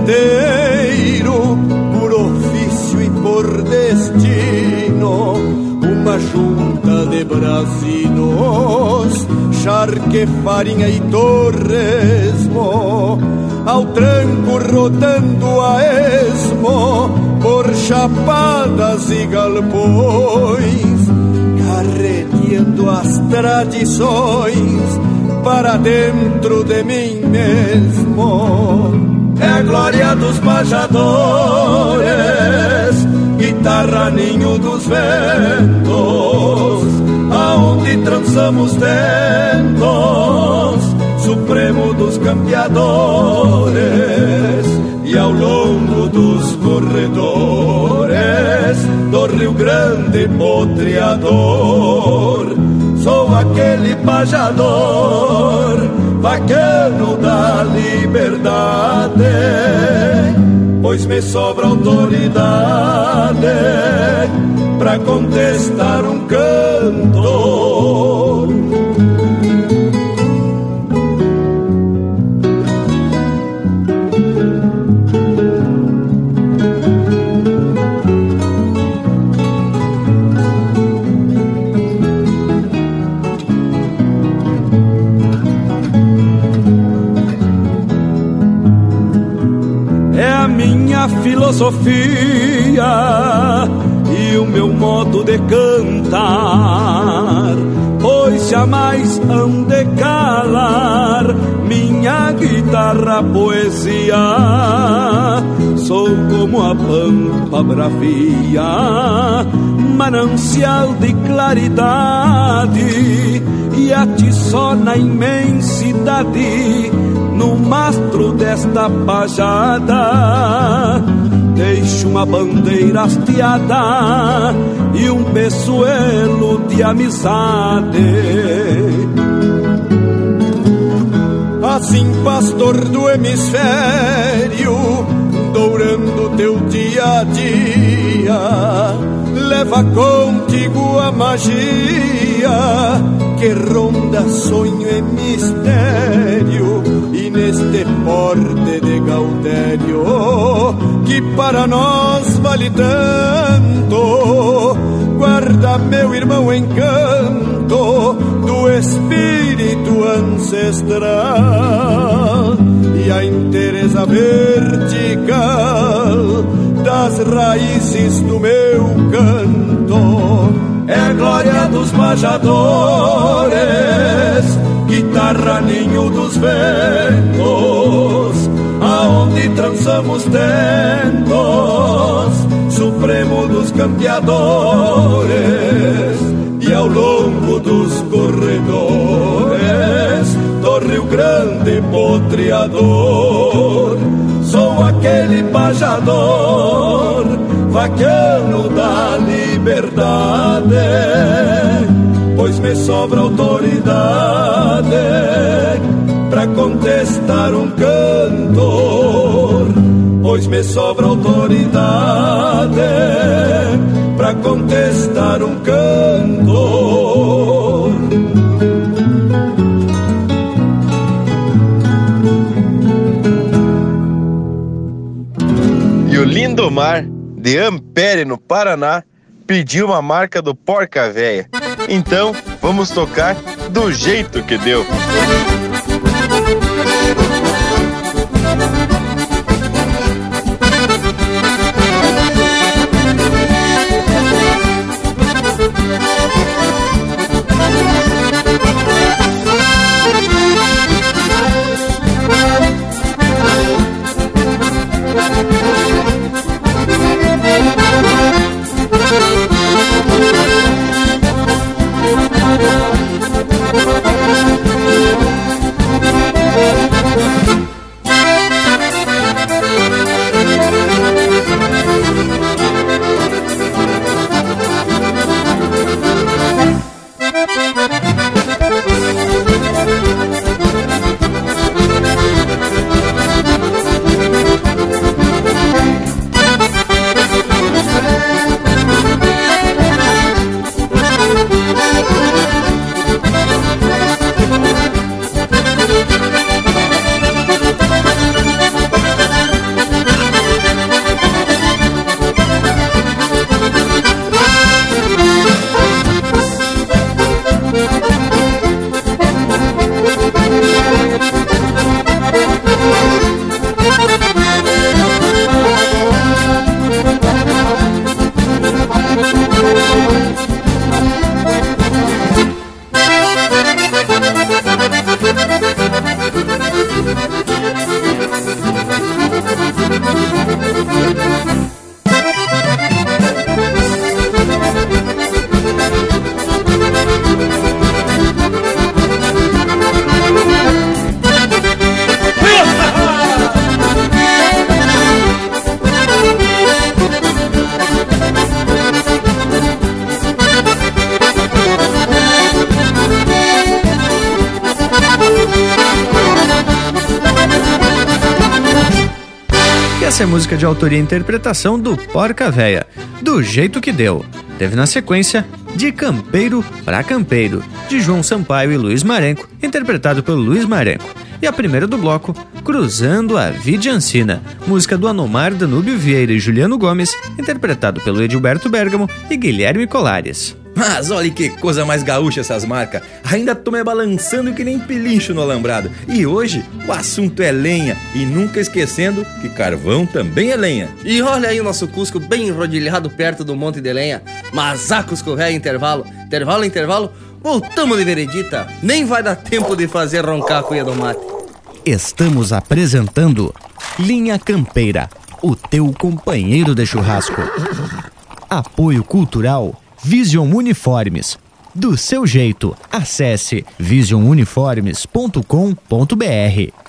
por ofício e por destino, uma junta de brasinos, charque, farinha e torresmo, ao tranco rodando a esmo, por chapadas e galpões, carreteando as tradições para dentro de mim mesmo. É a glória dos pajadores, guitarra ninho dos ventos, aonde trançamos tentos, supremo dos campeadores, e ao longo dos corredores do Rio Grande potreador, sou aquele pajador, bacano da liberdade, pois me sobra autoridade para contestar um cantor. é a minha filosofia meu modo de cantar, pois jamais hão de calar minha guitarra poesia. Sou como a pampa bravia, manancial de claridade, e a ti só na imensidade no mastro desta pajada deixo uma bandeira hasteada e um peçoelo de amizade. Assim, pastor do hemisfério, dourando teu dia a dia, leva contigo a magia que ronda sonho e mistério e neste porte de Gaudério que para nós vale tanto guarda meu irmão encanto do espírito ancestral e a inteireza vertical das raízes do meu canto. É a glória dos majadores, guitarra ninho dos ventos, aonde trançamos tentos, supremo dos campeadores, e ao longo dos corredores do Rio Grande potreador, sou aquele pajador, vaquiano da liberdade, pois me sobra autoridade para contestar um cantor, pois me sobra autoridade para contestar um cantor. E o Lindomar, de Ampere, no Paraná, pediu uma marca do Porca Véia. Então, vamos tocar do jeito que deu. Autoria e interpretação do Porca Véia, do jeito que deu. Teve na sequência De Campeiro pra Campeiro, de João Sampaio e Luiz Marenco, interpretado pelo Luiz Marenco. E a primeira do bloco, Cruzando a Vidiancina, música do Anomar Danúbio Vieira e Juliano Gomes, interpretado pelo Edilberto Bergamo e Guilherme Colares. Mas olha que coisa mais gaúcha essas marcas. Ainda tô me balançando que nem pilincho no alambrado. E hoje assunto é lenha. E nunca esquecendo que carvão também é lenha. E olha aí o nosso Cusco bem enrodilhado perto do Monte de Lenha. Mas a Cusco Ré intervalo. Intervalo, intervalo. Voltamos de veredita. Nem vai dar tempo de fazer roncar a cuia do mate. Estamos apresentando Linha Campeira, o teu companheiro de churrasco. Apoio Cultural Vision Uniformes. Do seu jeito, acesse visionuniformes.com.br.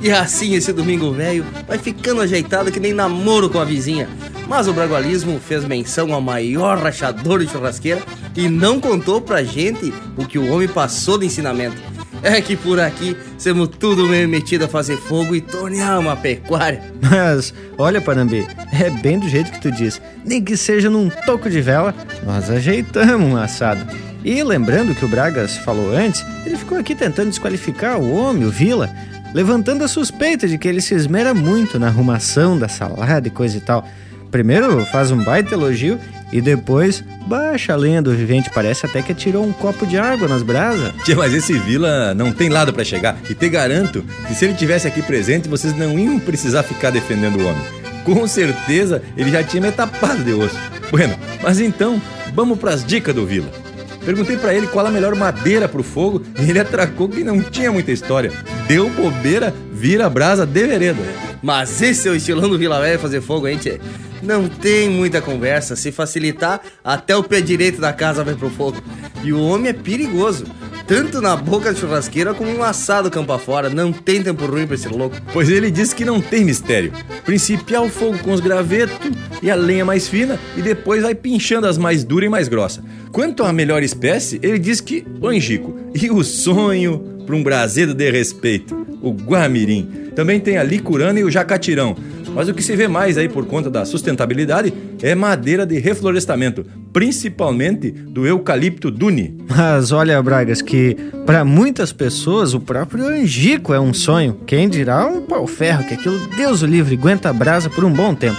E assim esse domingo velho vai ficando ajeitado que nem namoro com a vizinha. Mas o Bragualismo fez menção ao maior rachador de churrasqueira e não contou pra gente o que o homem passou de ensinamento. É que por aqui somos tudo meio metido a fazer fogo e tornear uma pecuária. Mas, olha, Panambi, é bem do jeito que tu diz. Nem que seja num toco de vela, nós ajeitamos um assado. E lembrando que o Bragas falou antes, ele ficou aqui tentando desqualificar o homem, o Vila, levantando a suspeita de que ele se esmera muito na arrumação da salada e coisa e tal. Primeiro faz um baita elogio e depois baixa a lenha do vivente. Parece até que tirou um copo de água nas brasas. Tia, mas esse Vila não tem lado para chegar. E te garanto que se ele tivesse aqui presente, vocês não iam precisar ficar defendendo o homem. Com certeza ele já tinha me tapado de osso. Bueno, mas então, vamos pras dicas do Vila. Perguntei para ele qual a melhor madeira pro fogo e ele atracou que não tinha muita história. Deu bobeira, vira brasa de vereda. Mas esse é o estilão do Vila Velha fazer fogo, hein, tchê? Não tem muita conversa. Se facilitar, até o pé direito da casa vai pro fogo. E o homem é perigoso. Tanto na boca da churrasqueira como um assado campo afora. Não tem tempo ruim pra esse louco. Pois ele disse que não tem mistério. Principiar o fogo com os gravetos e a lenha mais fina e depois vai pinchando as mais duras e mais grossas. Quanto à melhor espécie, ele diz que o angico. E o sonho para um brasedo de respeito, o guamirim. Também tem a licurana e o jacatirão. Mas o que se vê mais aí por conta da sustentabilidade é madeira de reflorestamento, principalmente do eucalipto duni. Mas olha, Bragas, que para muitas pessoas o próprio angico é um sonho. Quem dirá um pau-ferro, que aquilo, Deus o livre, aguenta a brasa por um bom tempo.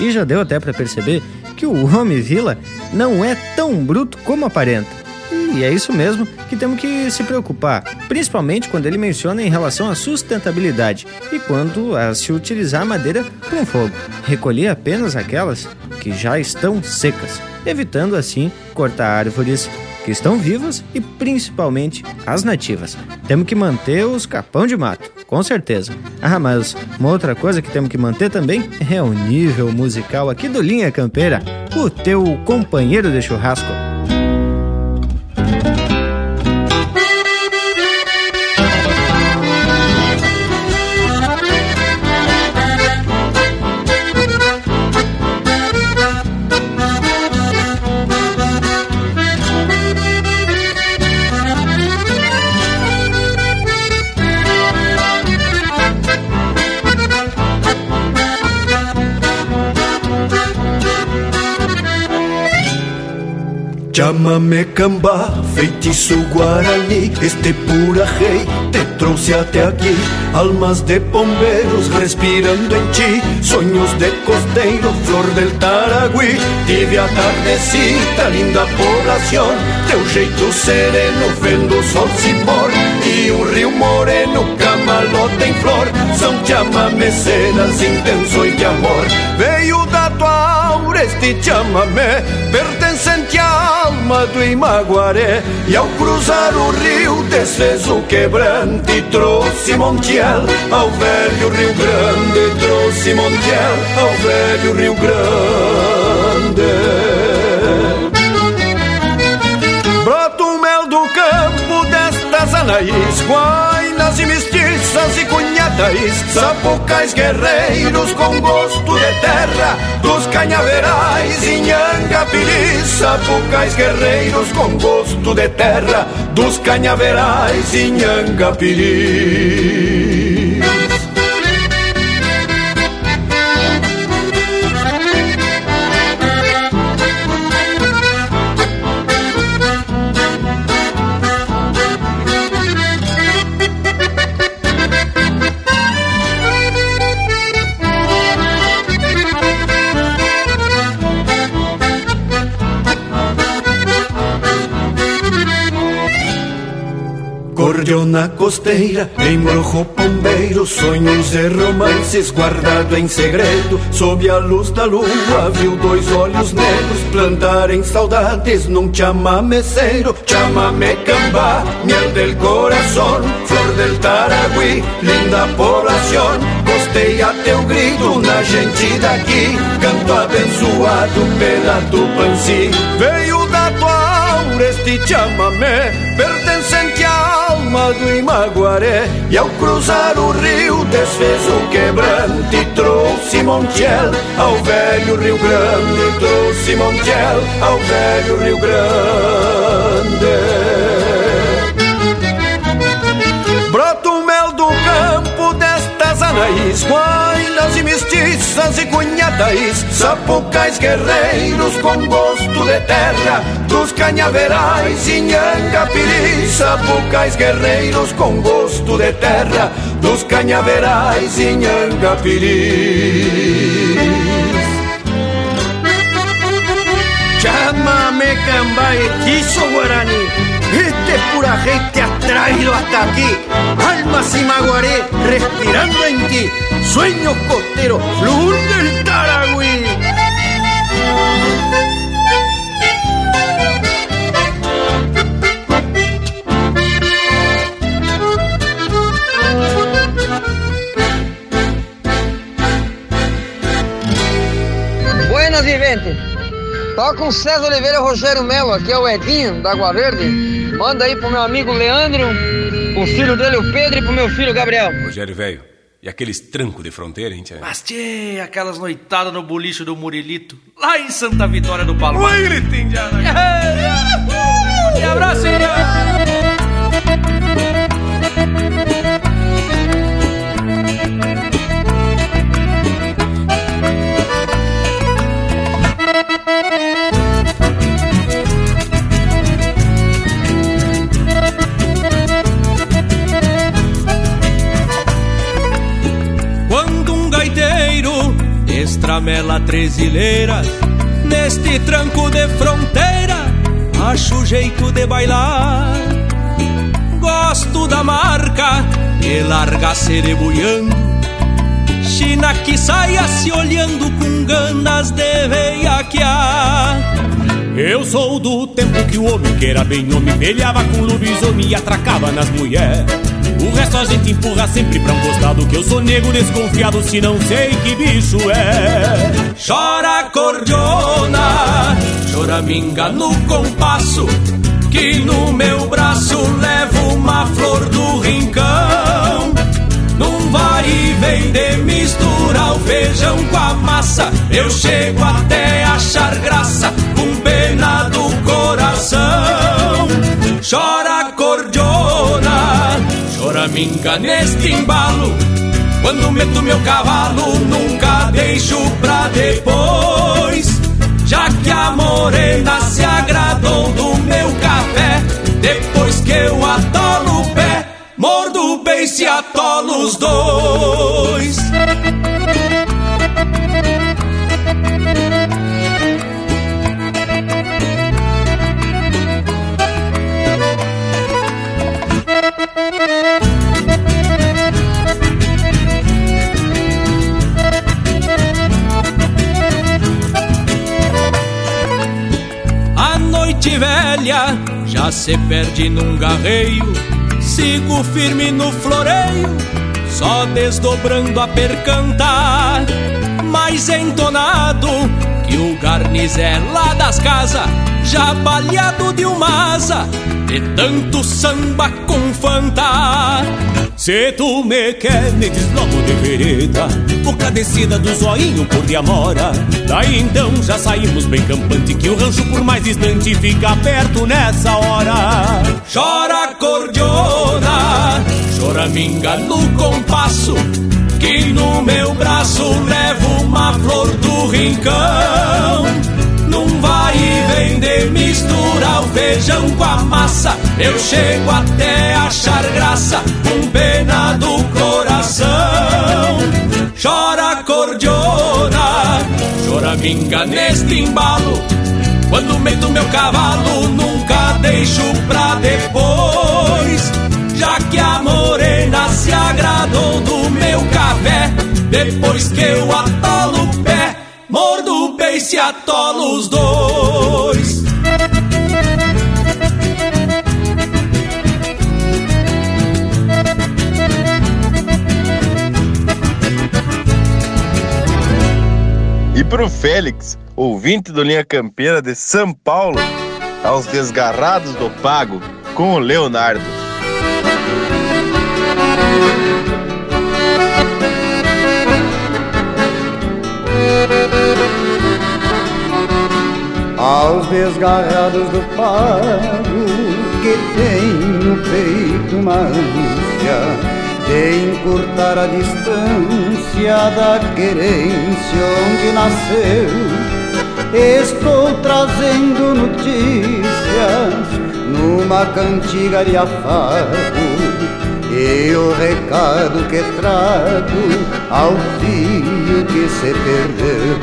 E já deu até para perceber que o homem vila não é tão bruto como aparenta. E é isso mesmo que temos que se preocupar, principalmente quando ele menciona em relação à sustentabilidade e quando a se utilizar madeira para fogo. Recolher apenas aquelas que já estão secas, evitando assim cortar árvores que estão vivas e principalmente as nativas. Temos que manter os capão de mato, com certeza. Ah, mas uma outra coisa que temos que manter também é o nível musical aqui do Linha Campeira, o teu companheiro de churrasco. Chamame camba, feitiço guarani, este pura rei te trouxe até aqui. Almas de bombeiros respirando em ti, sonhos de costeiro, flor del Taragüi. Tive a tardecita, linda poblação, teu jeito sereno, vendo o sol se pôr. E um rio moreno, camalota em flor, são chamameceras intenções de amor. Veio da tua aura este chamamé, pertencente à alma do Imaguaré E ao cruzar o rio desfez o quebrante E trouxe Montiel ao velho Rio Grande Trouxe Montiel ao velho Rio Grande. Brota o mel do campo destas anaís Guainas e mestiças e cunhatais Sapucais guerreiros com gosto de terra Dos canhaverais e Nhangapiri Sapucais guerreiros com gosto de terra Dos canhaverais e Nhangapiri Costeira, embrujo pombeiro, sonhos e romances guardado em segredo. Sob a luz da lua, viu dois olhos negros plantarem saudades num chamameceiro. Chamame camba, miel del corazón, flor del Taragüi, linda población. Gostei a teu grito na gente daqui, canto abençoado pela Tupanci. Veio da tua aura este chamamé, do Imaguaré E ao cruzar o rio desfez o quebrante trouxe Montiel ao velho Rio Grande Trouxe Montiel ao velho Rio Grande Guainas Índias e mestiças e cunhadas Sapucais guerreiros com gosto de terra Dos canhaverais e nhangapiri Sapucais guerreiros com gosto de terra Dos canhaverais e nhangapiris Chamame cambae, quiso guaraní Este pura rey te ha traído hasta aquí. Alma maguaré respirando en ti. Sueños costeros, flor del Taragüí. Buenas, vivente. Toca um César Oliveira Rogério Melo, aqui é o Edinho, da Água Verde. Manda aí pro meu amigo Leandro, o filho dele, o Pedro, e pro meu filho, Gabriel. Rogério, velho, e aqueles trancos de fronteira, hein, tia? Mas, tchê, aquelas noitadas no bolicho do Murilito, lá em Santa Vitória do Palmar. Oi, gritinho, E abraço, Quando estramela três ilheiras Neste tranco de fronteira Acho jeito de bailar. Gosto da marca Que larga cerebuiando. China que saia se olhando Com ganas de veiaquear. Eu sou do tempo que o homem que era bem homem Pelhava com lobisomem e atracava nas mulheres O resto a gente empurra sempre pra um costado Que eu sou nego desconfiado se não sei que bicho é Chora cordiona, choraminga no compasso, que no meu braço levo uma flor do rincão. Num vai e vem de misturar o feijão com a massa, eu chego até achar graça com choraminga neste embalo. Quando meto meu cavalo, nunca deixo pra depois. Já que a morena se agradou do meu café, depois que eu atolo o pé, mordo o beice e atolo os dois. Se perde num garreio. Sigo firme no floreio, só desdobrando a percantar. Mais entonado que o garnizé lá das casas, já baleado de uma asa, de tanto samba com fanta. Se tu me quer, me diz logo de vereda Boca descida do zoinho por de amora Daí então já saímos bem campante Que o rancho por mais distante fica perto nessa hora Chora cordiona, choraminga no compasso, que no meu braço levo uma flor do rincão. De misturar o feijão com a massa, eu chego até achar graça com pena do coração. Chora cordiona, choraminga neste embalo. Quando meto meu cavalo, nunca deixo pra depois. Já que a morena se agradou do meu café, depois que eu atolo o pé, mordo o beice e atolo os dois. Pro Félix, ouvinte do Linha Campeira de São Paulo, aos desgarrados do Pago, com o Leonardo. aos desgarrados do pago que tem no peito uma ânsia de encurtar a distância da querência onde nasceu. Estou trazendo notícias numa cantiga de afago e o recado que trago ao filho que se perdeu.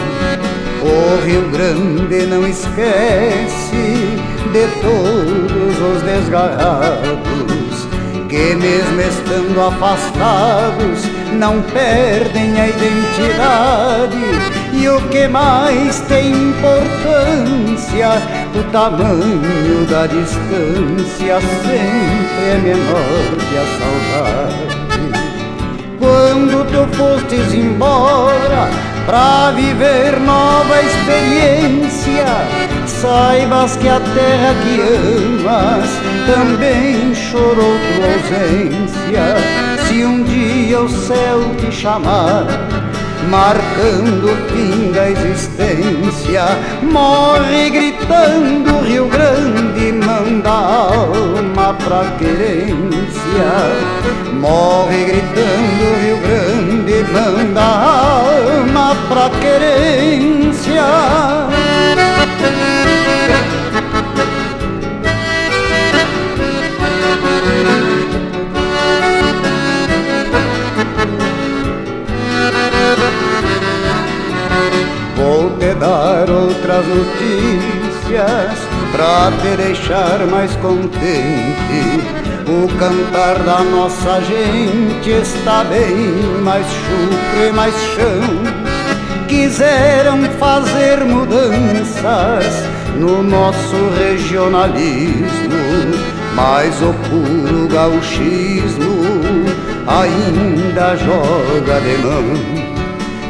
O Rio Grande não esquece de todos os desgarrados que, mesmo estando afastados, não perdem a identidade. E o que mais tem importância, o tamanho da distância sempre é menor que a saudade. Quando tu fostes embora pra viver nova experiência, saibas que a terra que amas também chorou tua ausência. Se um dia o céu te chamar, marcando o fim da existência, morre gritando Rio Grande, manda alma pra querência. Morre gritando Rio Grande, manda alma pra querência. Outras notícias pra te deixar mais contente. O cantar da nossa gente está bem mais chucro e mais chão. Quiseram fazer mudanças no nosso regionalismo, mas o puro gauchismo ainda joga de mão.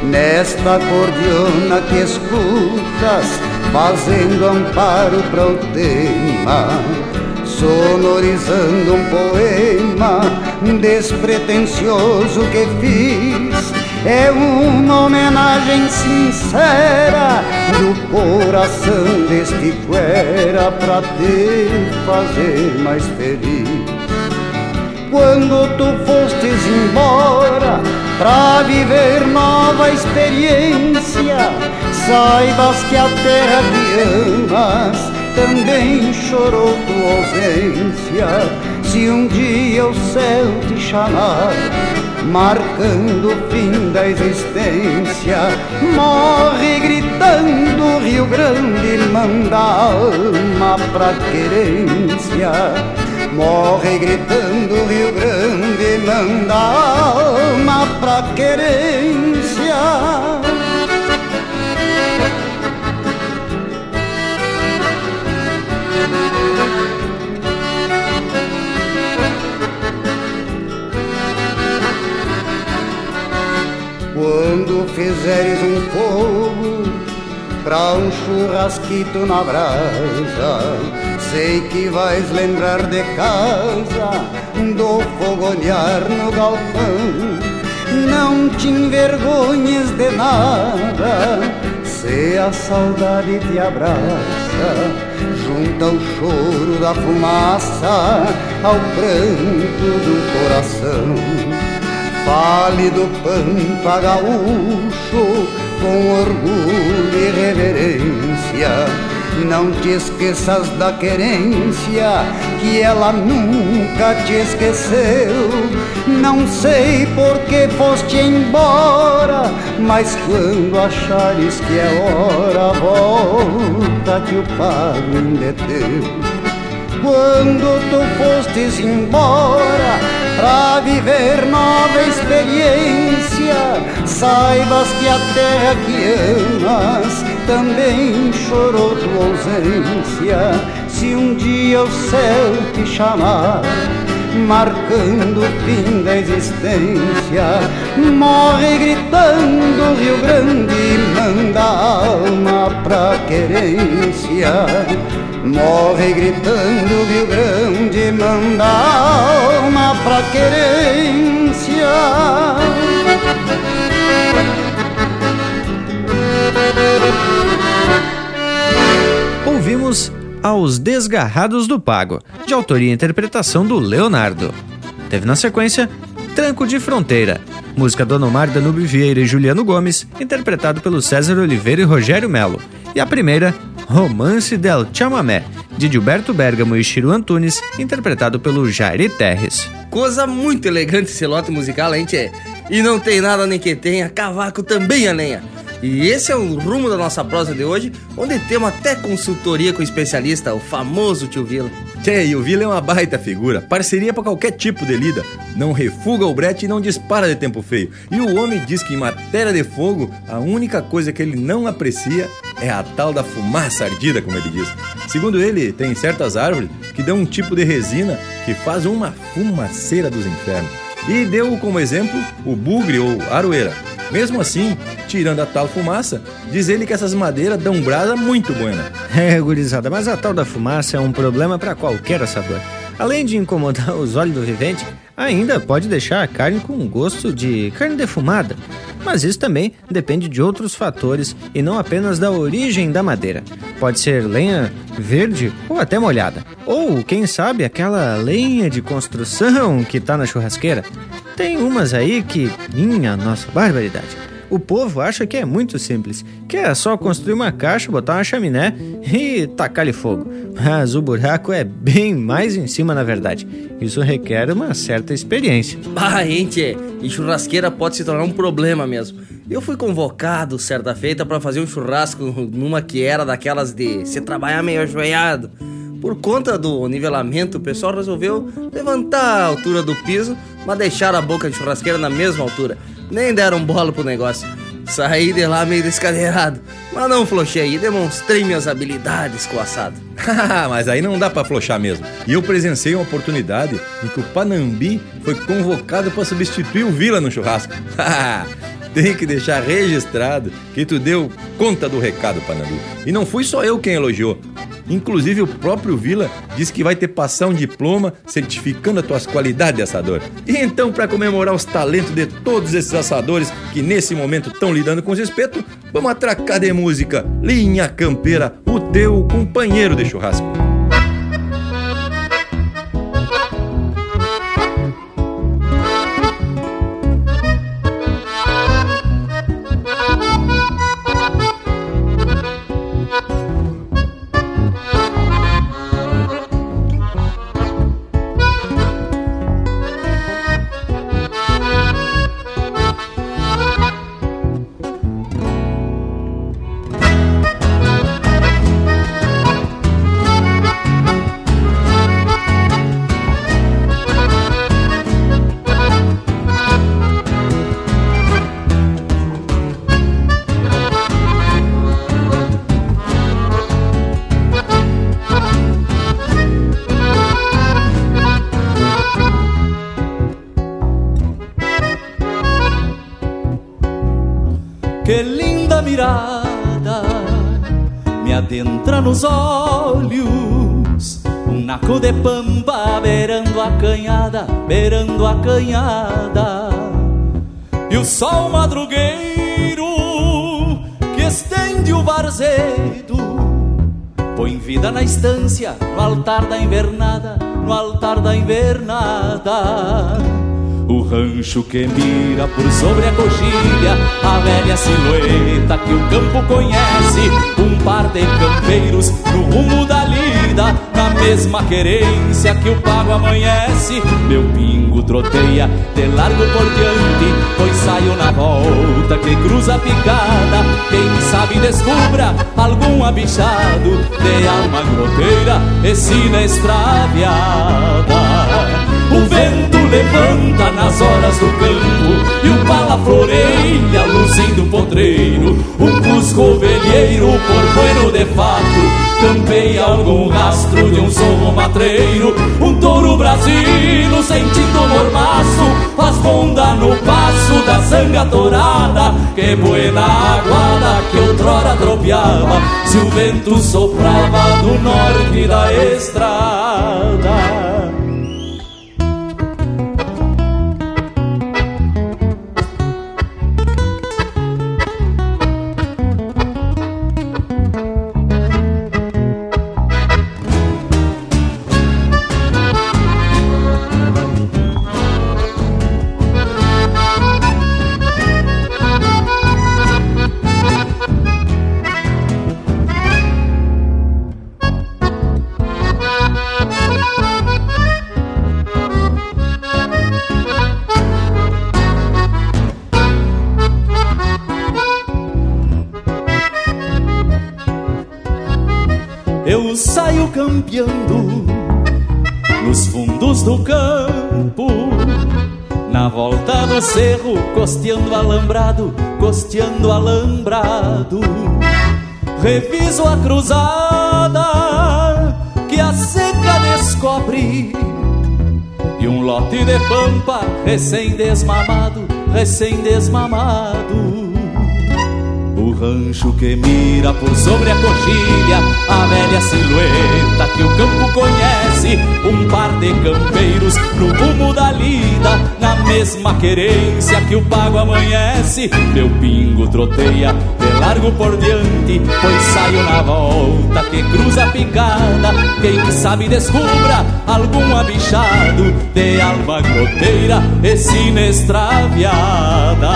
Nesta cordiona que escutas, fazendo amparo para o tema, sonorizando um poema despretensioso que fiz. É uma homenagem sincera do coração deste cuera pra te fazer mais feliz. Quando tu fostes embora pra viver nova experiência, saibas que a terra que amas também chorou tua ausência. Se um dia o céu te chamar, marcando o fim da existência, morre gritando Rio Grande, manda a alma pra querência. Morre gritando Rio Grande, manda alma pra querência. Quando fizeres um fogo pra um churrasquito na brasa, sei que vais lembrar de casa, do fogonear no galpão. Não te envergonhes de nada, se a saudade te abraça, junta o choro da fumaça ao pranto do coração. Fale do pampa gaúcho com orgulho e reverência. Não te esqueças da querência que ela nunca te esqueceu. Não sei por que foste embora, mas quando achares que é hora, volta que o pago ainda é teu. Quando tu fostes embora pra viver nova experiência, saibas que a terra que amas também chorou tua ausência. Se um dia o céu te chamar, marcando o fim da existência, morre gritando Rio Grande, manda a alma pra querência. Morre gritando Rio Grande, manda a alma pra querência. Ouvimos Aos Desgarrados do Pago, de autoria e interpretação do Leonardo. Teve na sequência Tranco de Fronteira, música do Anomar Danube Vieira e Juliano Gomes, interpretado pelo César Oliveira e Rogério Melo. E a primeira, Romance del Chamamé, de Gilberto Bergamo e Chiru Antunes, interpretado pelo Jair Terres. Coisa muito elegante esse lote musical, hein, tchê? E não tem nada nem que tenha, cavaco também a lenha. E esse é o rumo da nossa prosa de hoje, onde temos até consultoria com o especialista, o famoso tio Vila. Tchê, e o Vila é uma baita figura, parceria para qualquer tipo de lida. Não refuga o brete e não dispara de tempo feio. E o homem diz que em matéria de fogo, a única coisa que ele não aprecia é a tal da fumaça ardida, como ele diz. Segundo ele, tem certas árvores que dão um tipo de resina que faz uma fumaceira dos infernos. E deu como exemplo o bugre ou aroeira. Mesmo assim, tirando a tal fumaça, diz ele que essas madeiras dão brasa muito buena. É, gurizada, mas a tal da fumaça é um problema para qualquer assador. Além de incomodar os olhos do vivente, ainda pode deixar a carne com gosto de carne defumada. Mas isso também depende de outros fatores e não apenas da origem da madeira. Pode ser lenha verde ou até molhada. Ou, quem sabe, aquela lenha de construção que tá na churrasqueira. Tem umas aí que, minha nossa barbaridade. O povo acha que é muito simples, que é só construir uma caixa, botar uma chaminé e tacar-lhe fogo. Mas o buraco é bem mais em cima, na verdade. Isso requer uma certa experiência. Ah, gente, e churrasqueira pode se tornar um problema mesmo. Eu fui convocado certa feita para fazer um churrasco numa que era daquelas de se trabalhar meio ajoelhado. Por conta do nivelamento, o pessoal resolveu levantar a altura do piso, mas deixar a boca de churrasqueira na mesma altura. Nem deram bola pro negócio. Saí de lá meio descadeirado, mas não flochei e demonstrei minhas habilidades com o assado. mas aí não dá para flochar mesmo. E eu presenciei uma oportunidade em que o Panambi foi convocado para substituir o Vila no churrasco. Tem que deixar registrado que tu deu conta do recado, Panambi. E não fui só eu quem elogiou. Inclusive o próprio Vila disse que vai ter passar um diploma certificando as tuas qualidades de assador. E então, para comemorar os talentos de todos esses assadores que nesse momento estão lidando com os espetos, vamos atracar de música Linha Campeira, o teu companheiro de churrasco. Naco de pampa beirando a canhada, beirando a canhada. E o sol madrugueiro que estende o varzedo põe vida na estância, no altar da invernada, no altar da invernada. O rancho que mira por sobre a coxilha A velha silhueta que o campo conhece Um par de campeiros no rumo da lida Na mesma querência que o pago amanhece. Meu pingo troteia de largo por diante Pois saio na volta que cruza a picada. Quem sabe descubra algum abichado De alma groteira e sina extraviada. O vento levanta nas horas do campo E o pala floreia luzindo o potreiro. Um cusco ovelheiro por bueno de fato Campeia algum rastro de um sorro matreiro Um touro brasino sentindo mormaço Faz ronda no passo da sanga torada Que buena aguada que outrora tropeava Se o vento soprava do norte da estrada alambrado, costeando alambrado. Reviso a cruzada que a seca descobre. E um lote de pampa recém-desmamado, recém-desmamado rancho que mira por sobre a coxilha A velha silhueta que o campo conhece Um par de campeiros no rumo da lida Na mesma querência que o pago amanhece. Meu pingo troteia de largo por diante Pois saio na volta que cruza a picada. Quem sabe descubra algum abichado De alma groteira e sinestraviada.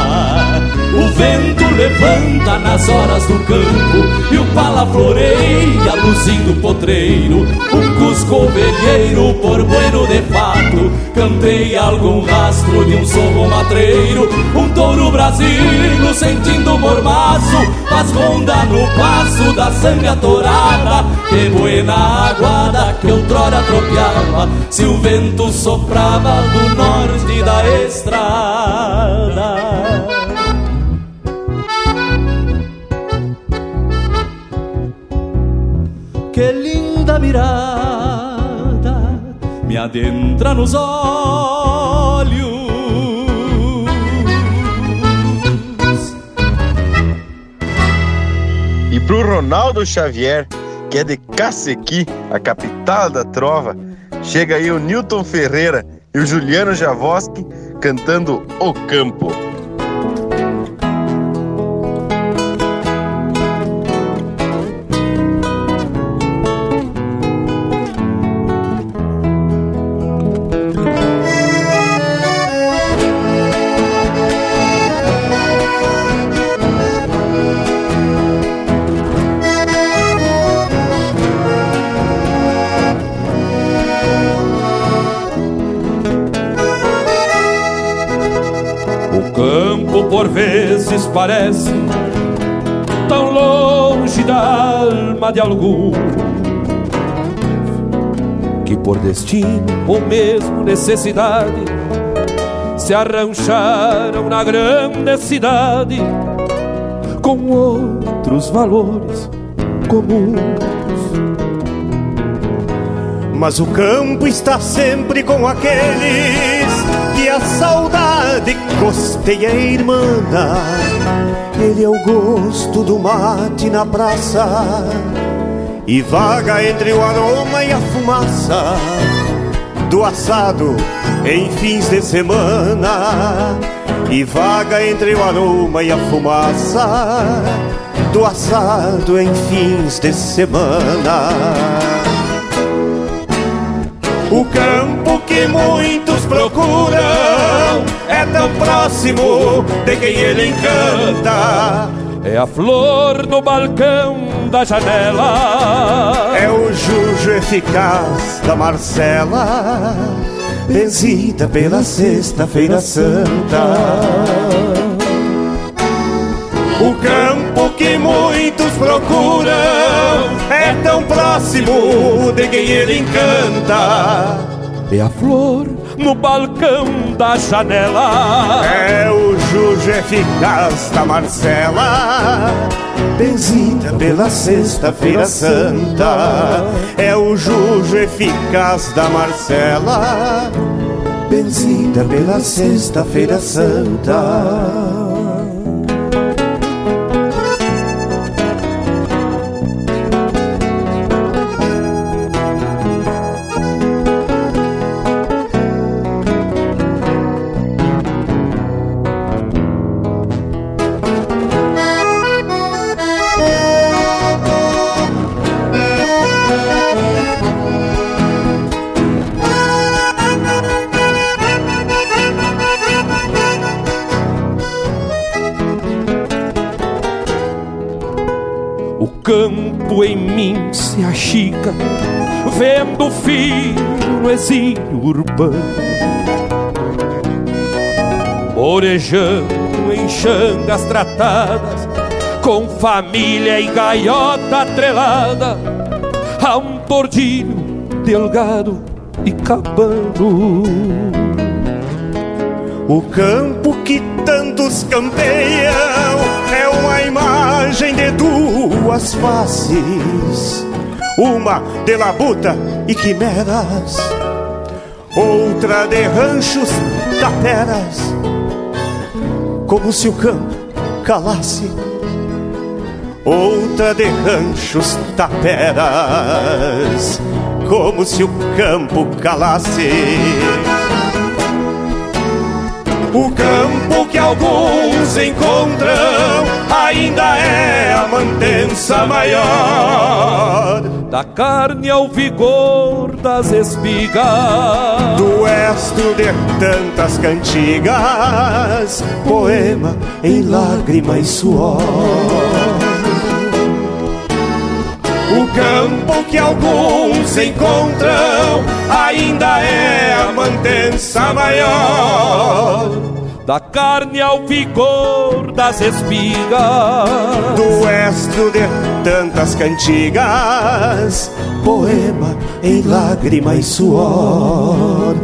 O vento levanta na nas horas do campo E o pala floreia, luzindo potreiro. Um cusco ovelheiro, por bueno de fato Cantei algum rastro de um sorro matreiro Um touro brasilo sentindo mormaço Faz ronda no passo da sanga torada Que buena aguada que outrora tropeava Se o vento soprava do norte da estrada que linda mirada me adentra nos olhos. Pro Ronaldo Xavier, que é de Cacequi, a capital da trova, chega aí o Newton Ferreira e o Juliano Javoski cantando O Campo. Parece tão longe da alma de algum que por destino ou mesmo necessidade se arrancharam na grande cidade com outros valores comuns. Mas o campo está sempre com aqueles que a saudade costeia irmã ele é o gosto do mate na praça. E vaga entre o aroma e a fumaça Do assado em fins de semana. E vaga entre o aroma e a fumaça Do assado em fins de semana. O campo que muitos procuram é tão próximo de quem ele encanta. É a flor no balcão da janela. É o jujo eficaz da Marcela, benzida pela Sexta-feira Santa. O campo que muitos procuram é tão próximo de quem ele encanta. É a flor no balcão da janela. É o Juju eficaz da Marcela, benzida pela Sexta-feira Santa. É o Juju eficaz da Marcela, benzida pela Sexta-feira Santa. Vendo filho no exílio urbano, orejando em xangas tratadas, com família e gaiota atrelada, a um tordilho, delgado e cabano. O campo que tantos campeiam é uma imagem de duas faces, uma de labuta e quimeras, outra de ranchos taperas, como se o campo calasse, outra de ranchos taperas, como se o campo calasse. O campo que alguns encontram ainda é a mantença maior. Da carne ao vigor das espigas. Do estro de tantas cantigas, poema em lágrima e suor. O campo que alguns encontram ainda é a mantença maior. Carne ao vigor das espigas. Do estro de tantas cantigas, poema em lágrima e suor.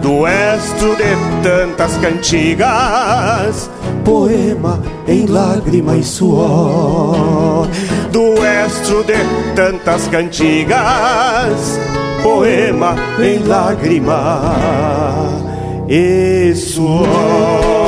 Do estro de tantas cantigas, poema em lágrima e suor. Do estro de tantas cantigas, poema em lágrima e suor.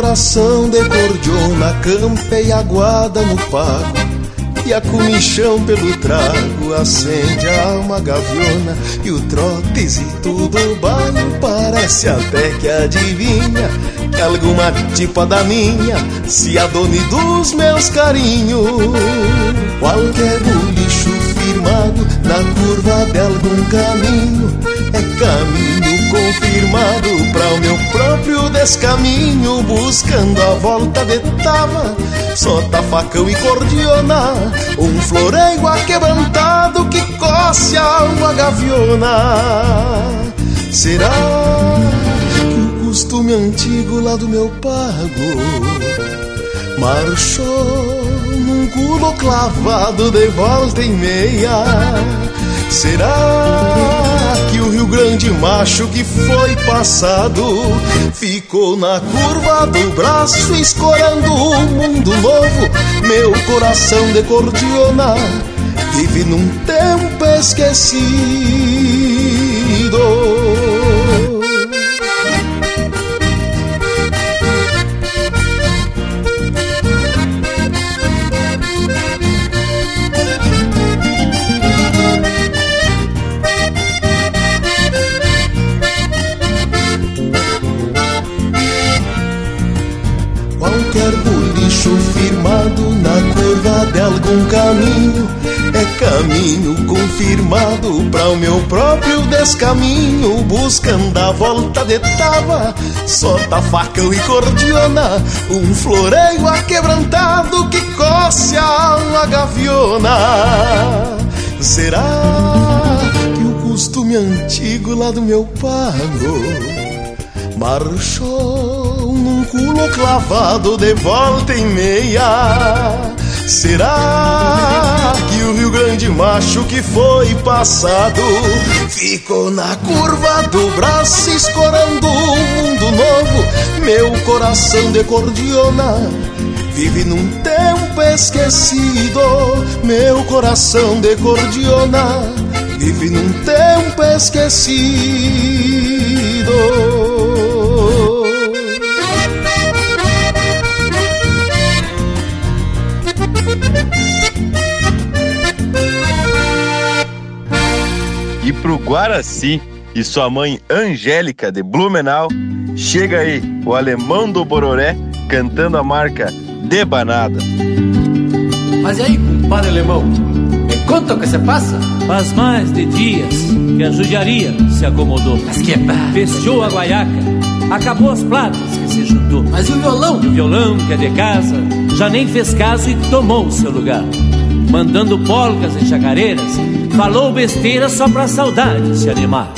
Coração de cordiona campeia aguada no pago E a comichão pelo trago acende a alma gaviona E o trotezito do bairro parece até que adivinha Que alguma tipa da minha se adone dos meus carinhos. Qualquer bolicho firmado na curva de algum caminho É caminho confirmado para o meu próprio descaminho, buscando a volta de tava, sota facão e cordiona, um floreio aquebrantado que coce a alma gaviona. Será que o costume antigo lá do meu pago marchou num culo clavado de volta e meia? Será que o Rio Grande macho que foi passado ficou na curva do braço, escorando um mundo novo? Meu coração de cordiona vive num tempo esquecido. Curva de algum caminho é caminho confirmado para o meu próprio descaminho, buscando a volta de tava, solta facão e cordiona, um floreio aquebrantado que coce a alma gaviona. Será que o costume antigo lá do meu pago marchou num culo clavado de volta e meia. Será que o Rio Grande macho que foi passado ficou na curva do braço, escorando um mundo novo? Meu coração de cordiona vive num tempo esquecido. Meu coração de cordiona vive num tempo esquecido. E pro Guaraci, e sua mãe Angélica de Blumenau, chega aí o alemão do Bororé cantando a marca Debanada. Mas e aí, compadre alemão? Me conta o que se passa? Faz mais de dias que a judiaria se acomodou. Mas que é Fechou a guaiaca, acabou as platas que se juntou. Mas e o violão? E o violão, que é de casa, já nem fez caso e tomou o seu lugar. Mandando polcas e chacareiras, falou besteira só pra saudade se animar.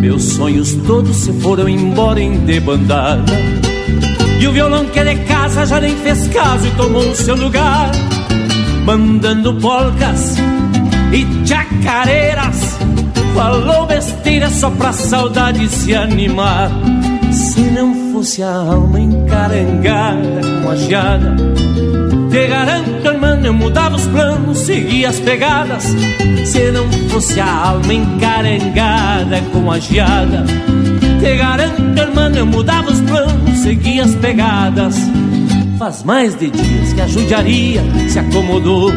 Meus sonhos todos se foram embora em debandada. E o violão que é de casa já nem fez caso e tomou o seu lugar. Mandando polcas e chacareiras. Falou besteira só pra saudade se animar. Se não fosse a alma encarangada com a geada, te garanto, irmão, eu mudava os planos, seguia as pegadas. Se não fosse a alma encarangada com a geada, te garanto, irmão, eu mudava os planos, seguia as pegadas. Faz mais de dias que a judiaria se acomodou.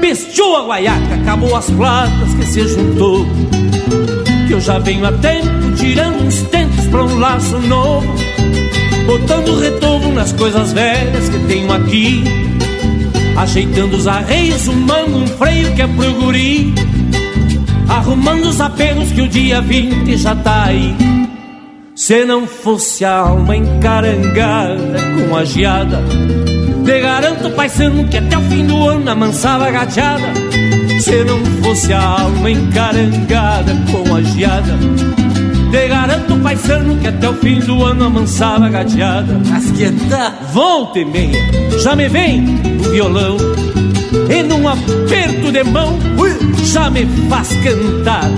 Pestou a guaiaca, acabou as platas que se juntou. Que eu já venho a tempo tirando uns tentos pra um laço novo. Botando retorno nas coisas velhas que tenho aqui. Ajeitando os arreios, um mango, um freio que é pro guri. Arrumando os apelos que o dia 20 já tá aí. Se não fosse a alma encarangada com a geada, te garanto, paisano, que até o fim do ano amansava a gateada. Se não fosse a alma encarangada com a geada, te garanto, paisano, que até o fim do ano amansava a gateada. Mas que tá? Volta e meia, já me vem o violão. E num aperto de mão, já me faz cantar.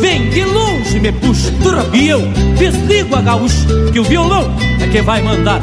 Vem de longe, me puxa, e eu desligo a gaúcha, que o violão é que vai mandar.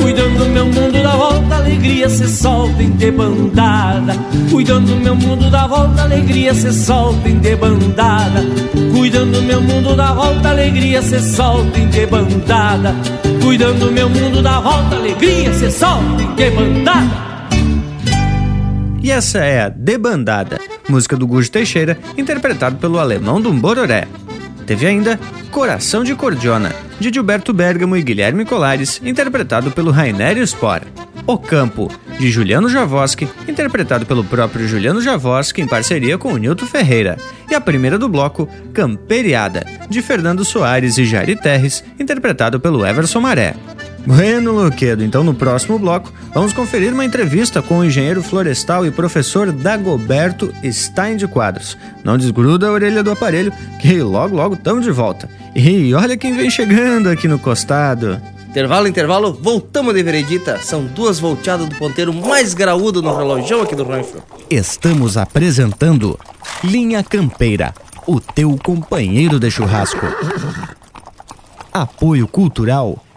Cuidando meu mundo da volta, alegria se solta em debandada. Cuidando meu mundo da volta, alegria se solta em debandada. Cuidando meu mundo da volta, alegria se solta em debandada. Cuidando meu mundo da volta, alegria se solta em debandada. E essa é a Debandada, música do Gujo Teixeira, interpretado pelo alemão do Bororé. Teve ainda Coração de Cordiona, de Gilberto Bergamo e Guilherme Colares, interpretado pelo Rainério Spor. O Campo, de Juliano Javoski, interpretado pelo próprio Juliano Javoski em parceria com o Nilton Ferreira. E a primeira do bloco, Camperiada, de Fernando Soares e Jairi Terres, interpretado pelo Everson Maré. Bueno, Luquedo, então no próximo bloco vamos conferir uma entrevista com o engenheiro florestal e professor Dagoberto Stein de Quadros. Não desgruda a orelha do aparelho, que logo logo estamos de volta. E olha quem vem chegando aqui no costado. Intervalo, intervalo, voltamos de veredita. São duas volteadas do ponteiro mais graúdo no relógio aqui do rancho. Estamos apresentando Linha Campeira, o teu companheiro de churrasco. Apoio Cultural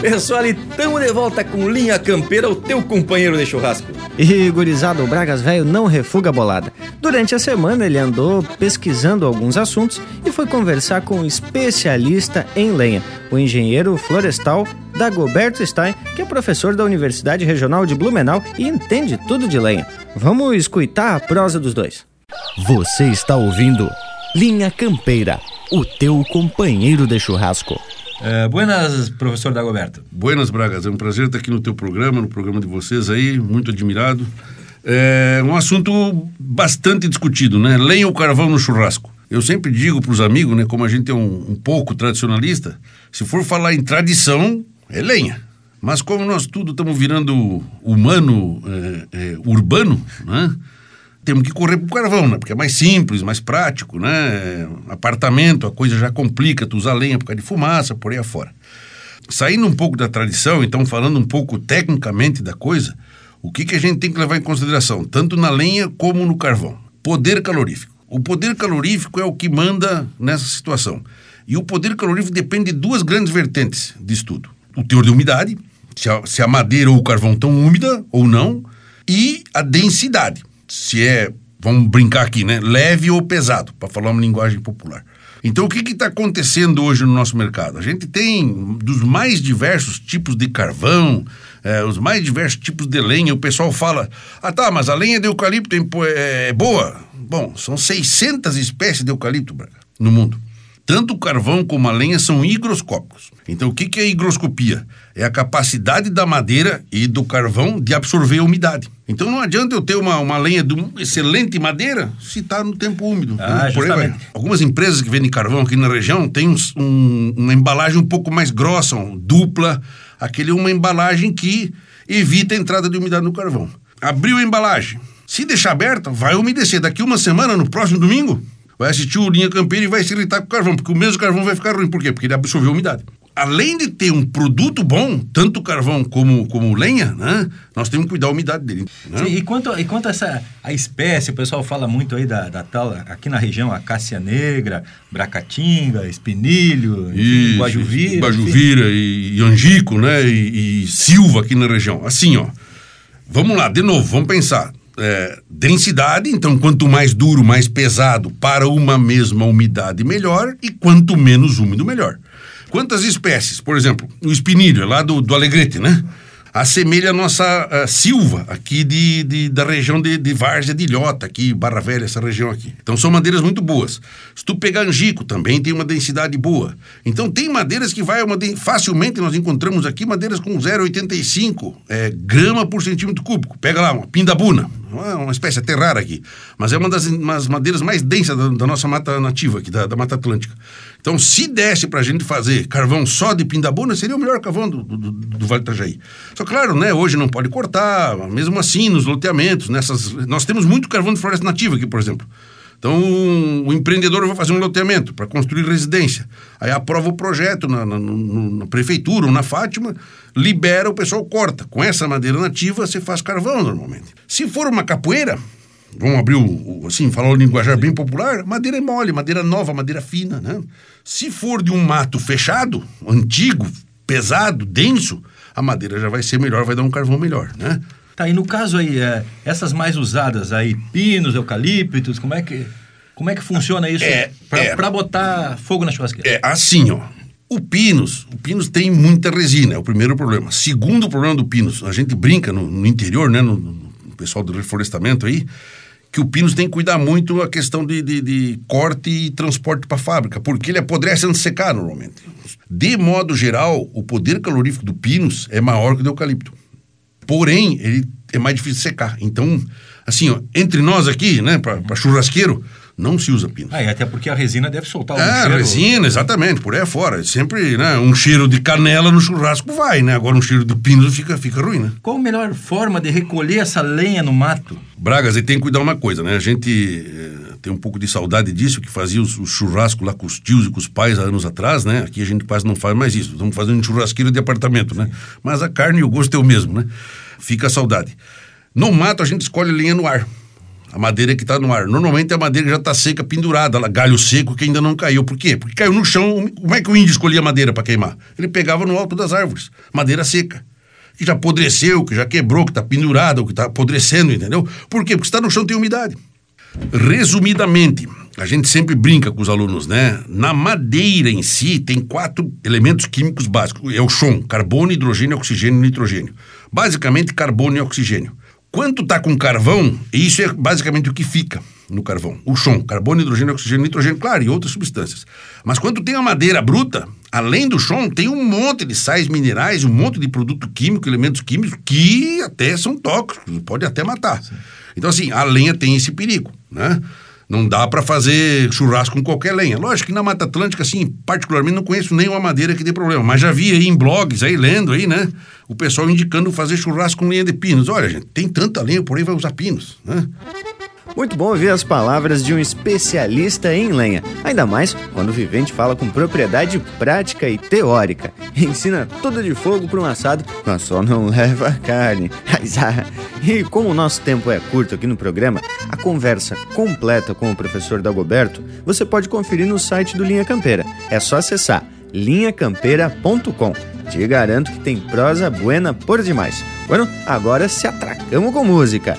Pessoal, estamos de volta com Linha Campeira, o teu companheiro de churrasco. E gurizada, o Bragas Velho não refuga a bolada. Durante a semana ele andou pesquisando alguns assuntos e foi conversar com um especialista em lenha, o engenheiro florestal Dagoberto Stein, que é professor da Universidade Regional de Blumenau e entende tudo de lenha. Vamos escutar a prosa dos dois. Você está ouvindo Linha Campeira, o teu companheiro de churrasco. É, buenas, professor Dagoberto. Buenas, Bragas. É um prazer estar aqui no teu programa, no programa de vocês aí, muito admirado. É um assunto bastante discutido, né? Lenha ou carvão no churrasco. Eu sempre digo para os amigos, né, como a gente é um, um pouco tradicionalista, se for falar em tradição, é lenha. Mas como nós tudo estamos virando humano, é, é, urbano, né? Temos que correr pro carvão, né? Porque é mais simples, mais prático, né? Apartamento, a coisa já complica, tu usa lenha por causa de fumaça, por aí afora. Saindo um pouco da tradição, então falando um pouco tecnicamente da coisa, o que, que a gente tem que levar em consideração, tanto na lenha como no carvão? Poder calorífico. O poder calorífico é o que manda nessa situação. E o poder calorífico depende de duas grandes vertentes de estudo: o teor de umidade, se a, se a madeira ou o carvão estão úmida ou não, e a densidade, se é, vamos brincar aqui, né, leve ou pesado, para falar uma linguagem popular. Então, o que está acontecendo hoje no nosso mercado? A gente tem dos mais diversos tipos de carvão, é, os mais diversos tipos de lenha. O pessoal fala: ah, tá, mas a lenha de eucalipto é, é boa. Bom, são 600 espécies de eucalipto no mundo. Tanto o carvão como a lenha são higroscópicos. Então, o que, é higroscopia? É a capacidade da madeira e do carvão de absorver a umidade. Então, não adianta eu ter uma, uma lenha de uma excelente madeira se está no tempo úmido. Ah. Algumas empresas que vendem carvão aqui na região têm uns- um- uma embalagem um pouco mais grossa, um, dupla. Aquele é uma embalagem que evita a entrada de umidade no carvão. Abriu a embalagem. Se deixar aberta, vai umedecer. Daqui uma semana, no próximo domingo, vai assistir o Linha Campeira e vai se irritar com o carvão, porque o mesmo carvão vai ficar ruim. Por quê? Porque ele absorveu a umidade. Além de ter um produto bom, tanto carvão como, como lenha, né? Nós temos que cuidar da umidade dele. né? Sim, e quanto, e quanto a essa a espécie, o pessoal fala muito aí da, da tal, aqui na região, a cássia negra, bracatinga, espinilho, enfim, Isso, guajuvira. Guajuvira e, e angico, né? E, e silva aqui na região. Assim, ó. Vamos lá, de novo, vamos pensar. É, densidade, então quanto mais duro, mais pesado para uma mesma umidade, melhor. E quanto menos úmido, melhor. Quantas espécies? Por exemplo, o espinilho, é lá do, do Alegrete, né? Assemelha a nossa ah, silva aqui de, de- da região de, de Várzea de Ilhota, aqui, Barra Velha, essa região aqui. Então são madeiras muito boas. Se tu pegar angico, também tem uma densidade boa. Então tem madeiras que vai uma den- facilmente nós encontramos aqui madeiras com 0,85 é, grama por centímetro cúbico. Pega lá, uma pindabuna, uma, uma espécie até rara aqui, mas é uma das madeiras mais densas da, da nossa mata nativa aqui, da, da Mata Atlântica. Então, se desse pra gente fazer carvão só de pindabuna, seria o melhor carvão do, do, do- Vale do Itajaí. Só claro, né, hoje não pode cortar, mesmo assim, nos loteamentos, nessas... Nós temos muito carvão de floresta nativa aqui, por exemplo. Então, o empreendedor vai fazer um loteamento para construir residência. Aí aprova o projeto na, na- no- na prefeitura ou na Fátima, libera, o pessoal corta. Com essa madeira nativa, você faz carvão normalmente. Se for uma capoeira, vamos abrir o, o- assim, falar o linguajar bem popular, madeira é mole, madeira nova, madeira fina, né? Se for de um mato fechado, antigo, pesado, denso, a madeira já vai ser melhor, vai dar um carvão melhor, né? Tá, e no caso aí, é, essas mais usadas aí, pinos, eucaliptos, como é que, como é que funciona isso É, pra, é. botar fogo na churrasqueira? É assim, ó. O Pinos, o Pinos tem muita resina, é o primeiro problema. Segundo problema do Pinos, a gente brinca no, no interior, né, no, no pessoal do reflorestamento aí, que o Pinos tem que cuidar muito a questão de, de- de corte e transporte para a fábrica, porque ele apodrece antes de secar normalmente. De modo geral, o poder calorífico do Pinos é maior que o do eucalipto. Porém, ele é mais difícil de secar. Então, assim, ó, entre nós aqui, né, para churrasqueiro, não se usa pino. Ah, e até porque a resina deve soltar um É, cheiro. resina, exatamente, por aí afora. Sempre, né, um cheiro de canela no churrasco vai, né? Agora um cheiro de pino fica, fica ruim, né? Qual a melhor forma de recolher essa lenha no mato? Bragas, e tem que cuidar uma coisa, né? A gente eh, tem um pouco de saudade disso, que fazia os, os churrascos lá com os tios e com os pais há anos atrás, né? Aqui a gente quase não faz mais isso. Estamos fazendo um churrasqueiro de apartamento, né? Mas a carne e o gosto é o mesmo, né? Fica a saudade. No mato a gente escolhe lenha no ar. A madeira que está no ar. Normalmente a madeira já está seca, pendurada, galho seco que ainda não caiu. Por quê? Porque caiu no chão. Como é que o índio escolhia madeira para queimar? Ele pegava no alto das árvores, madeira seca. Que já apodreceu, que já quebrou, que está pendurada, que está apodrecendo, entendeu? Por quê? Porque está no chão tem umidade. Resumidamente, a gente sempre brinca com os alunos, né? Na madeira em si tem quatro elementos químicos básicos. É o chão, carbono, hidrogênio, oxigênio e nitrogênio. Basicamente, carbono e oxigênio. Quando está com carvão, isso é basicamente o que fica no carvão. O chão, carbono, hidrogênio, oxigênio, nitrogênio, claro, e outras substâncias. Mas quando tem a madeira bruta, além do chão, tem um monte de sais minerais, um monte de produto químico, elementos químicos que até são tóxicos, pode até matar. Então, assim, a lenha tem esse perigo, né? Não dá para fazer churrasco com qualquer lenha. Lógico que na Mata Atlântica, assim, particularmente não conheço nenhuma madeira que dê problema, mas já vi aí em blogs, aí lendo aí, né? O pessoal indicando fazer churrasco com lenha de pinos. Olha, gente, tem tanta lenha, por aí vai usar pinos, né? Muito bom ouvir as palavras de um especialista em lenha, ainda mais quando o vivente fala com propriedade prática e teórica. Ensina tudo de fogo para um assado, mas só não leva carne. E como o nosso tempo é curto aqui no programa, a conversa completa com o professor Dagoberto você pode conferir no site do Linha Campeira. É só acessar linhacampeira.com. Te garanto que tem prosa buena por demais. Bueno, agora se atracamos com música.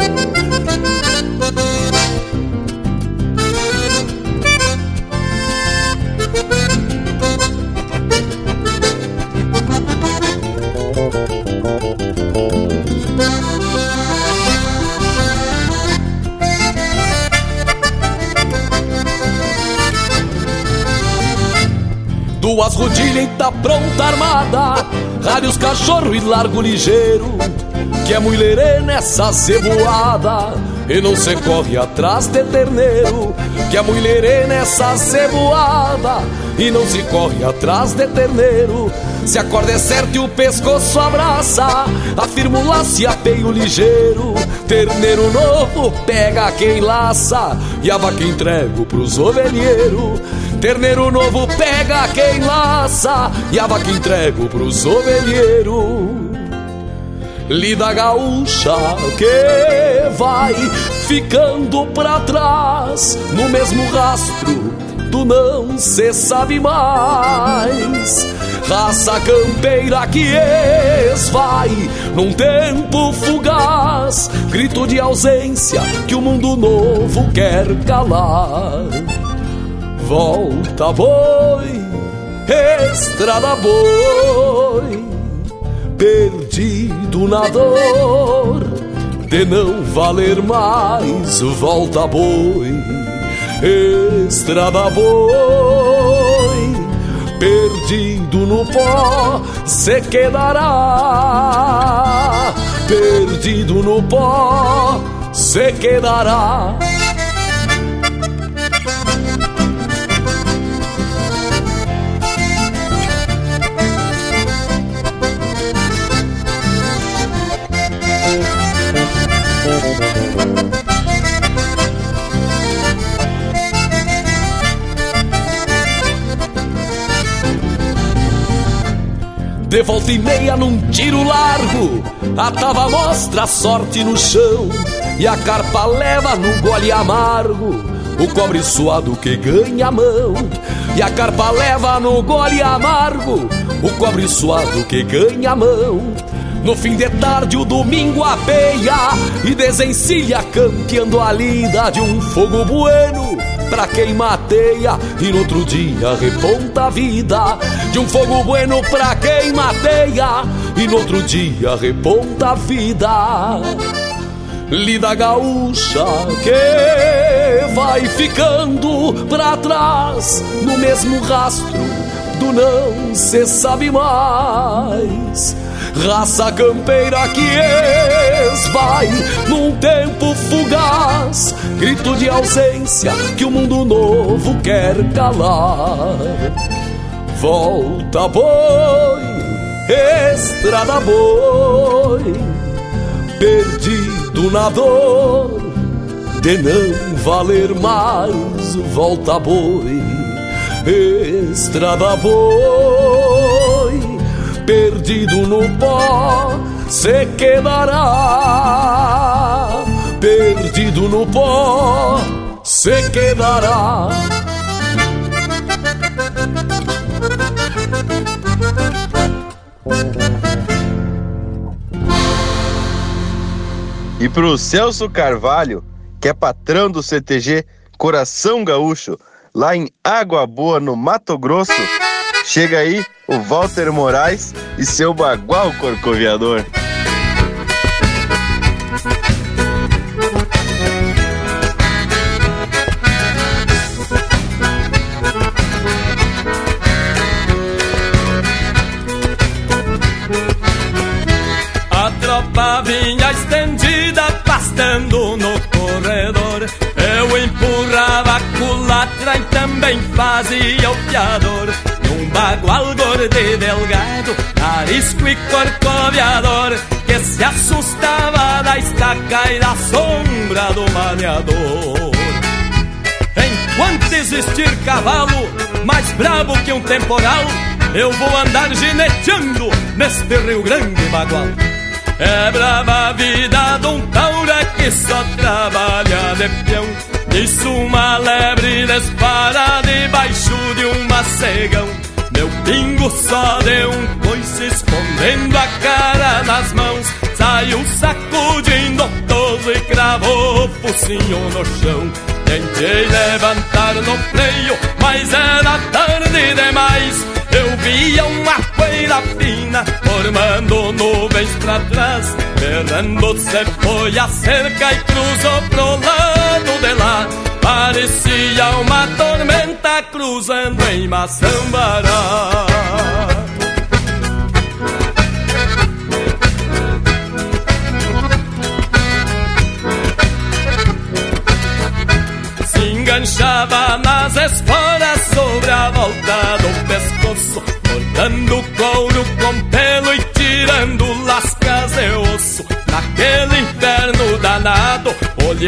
Tá pronta armada. Rádios cachorro e largo ligeiro Que é mulherê nessa ceboada E não se corre atrás de terneiro Que é mulherê nessa ceboada E não se corre atrás de terneiro Se a corda é certa e o pescoço abraça. Afirma o laço e apeio ligeiro Terneiro novo pega quem laça. E a vaca entrego pros ovelheiros Terneiro novo pega quem laça E a vaca entrego pros ovelheiros. Lida gaúcha que vai ficando pra trás No mesmo rastro do não se sabe mais. Raça campeira que esvai num tempo fugaz Grito de ausência que o mundo novo quer calar volta boi, estrada boi, perdido na dor de não valer mais, volta boi, estrada boi, perdido no pó se quedará, perdido no pó se quedará. De volta e meia num tiro largo. A tava mostra a sorte no chão E a carpa leva no gole amargo. O cobre suado que ganha a mão E a carpa leva no gole amargo. O cobre suado que ganha a mão. No fim de tarde o domingo apeia E desencilha campeando a lida de um fogo bueno Pra quem mateia e no outro dia reponta a vida. De um fogo bueno pra quem mateia E no outro dia reponta a vida. Lida gaúcha que vai ficando pra trás No mesmo rastro do não se sabe mais Raça campeira que esvai num tempo fugaz. Grito de ausência que o mundo novo quer calar. Volta boi, estrada boi. Perdido na dor de não valer mais. Volta boi, estrada boi perdido no pó se quedará. Perdido no pó se quedará. E pro Celso Carvalho, que é patrão do CTG Coração Gaúcho, lá em Água Boa, no Mato Grosso, Chega aí o Walter Moraes e seu bagual corcoviador. A tropa vinha estendida, pastando no corredor. Eu empurrava a culatra e também fazia o piador. Bagual gordo e delgado, arisco e corcoviador, que se assustava da estaca e da sombra do maneador. Enquanto existir cavalo mais bravo que um temporal, eu vou andar gineteando neste Rio Grande bagual. É brava a vida de um taura que só trabalha de peão. Nisso uma lebre dispara debaixo de um macegão. Meu pingo só deu um coice escondendo a cara nas mãos. Saiu sacudindo toso e cravou o focinho no chão. Tentei levantar no freio, mas era tarde demais. Eu via uma poeira fina formando nuvens pra trás. Berrando se foi a cerca e cruzou pro lado de lá. Parecia uma tormenta cruzando em Maçambará.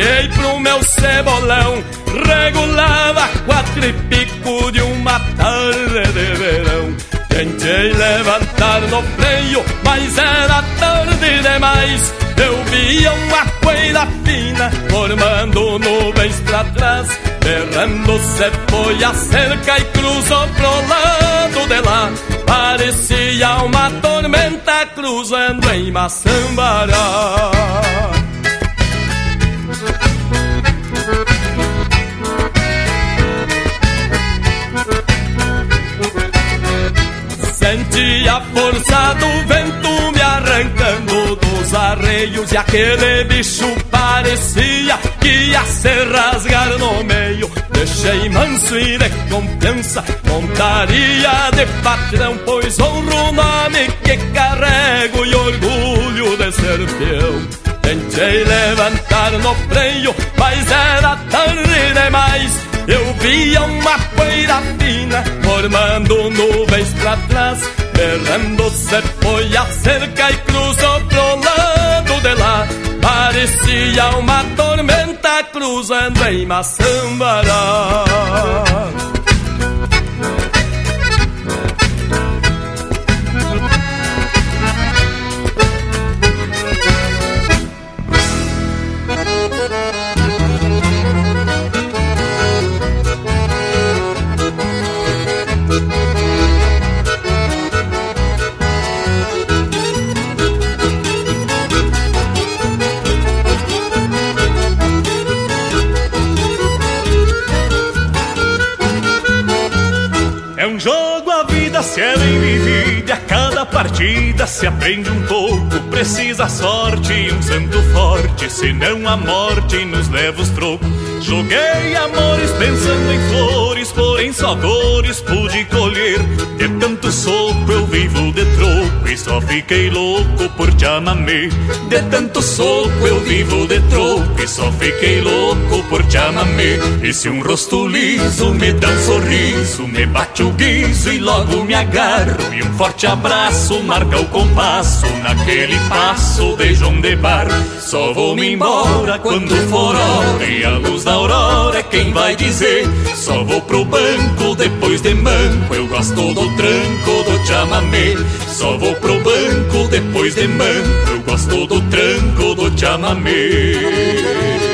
Olhei pro meu cebolão, regulava quatro e pico de uma tarde de verão. Tentei levantar no freio, mas era tarde demais. Eu via uma poeira fina formando nuvens pra trás. Berrando se foi a cerca e cruzou pro lado de lá. Parecia uma tormenta cruzando em Maçambará. Senti a força do vento me arrancando dos arreios E aquele bicho parecia que ia se rasgar no meio. Deixei manso e de confiança, montaria de patrão Pois honro o nome que carrego e orgulho de ser peão Tentei levantar no freio, mas era tarde demais eu via uma poeira fina formando nuvens pra trás. Berrando se foi a cerca e cruzou pro lado de lá. Parecia uma tormenta cruzando em Maçambará. Partida se aprende um pouco. Precisa sorte e um santo forte, senão a morte nos leva os trocos. Joguei amores pensando em flores, porém só dores pude colher. De tanto soco eu vivo de troco e só fiquei louco por te amamê. De tanto soco eu vivo de troco e só fiquei louco por te amamê. E se um rosto liso me dá um sorriso, me bate o guiso e logo me agarro. E um forte abraço marca o compasso naquele passo de João de Bar. Só vou-me embora quando for hora e a luz da aurora é quem vai dizer. Só vou pro banco depois de manco, eu gosto do tranco do chamamé. Só vou pro banco depois de manco, eu gosto do tranco do chamamé.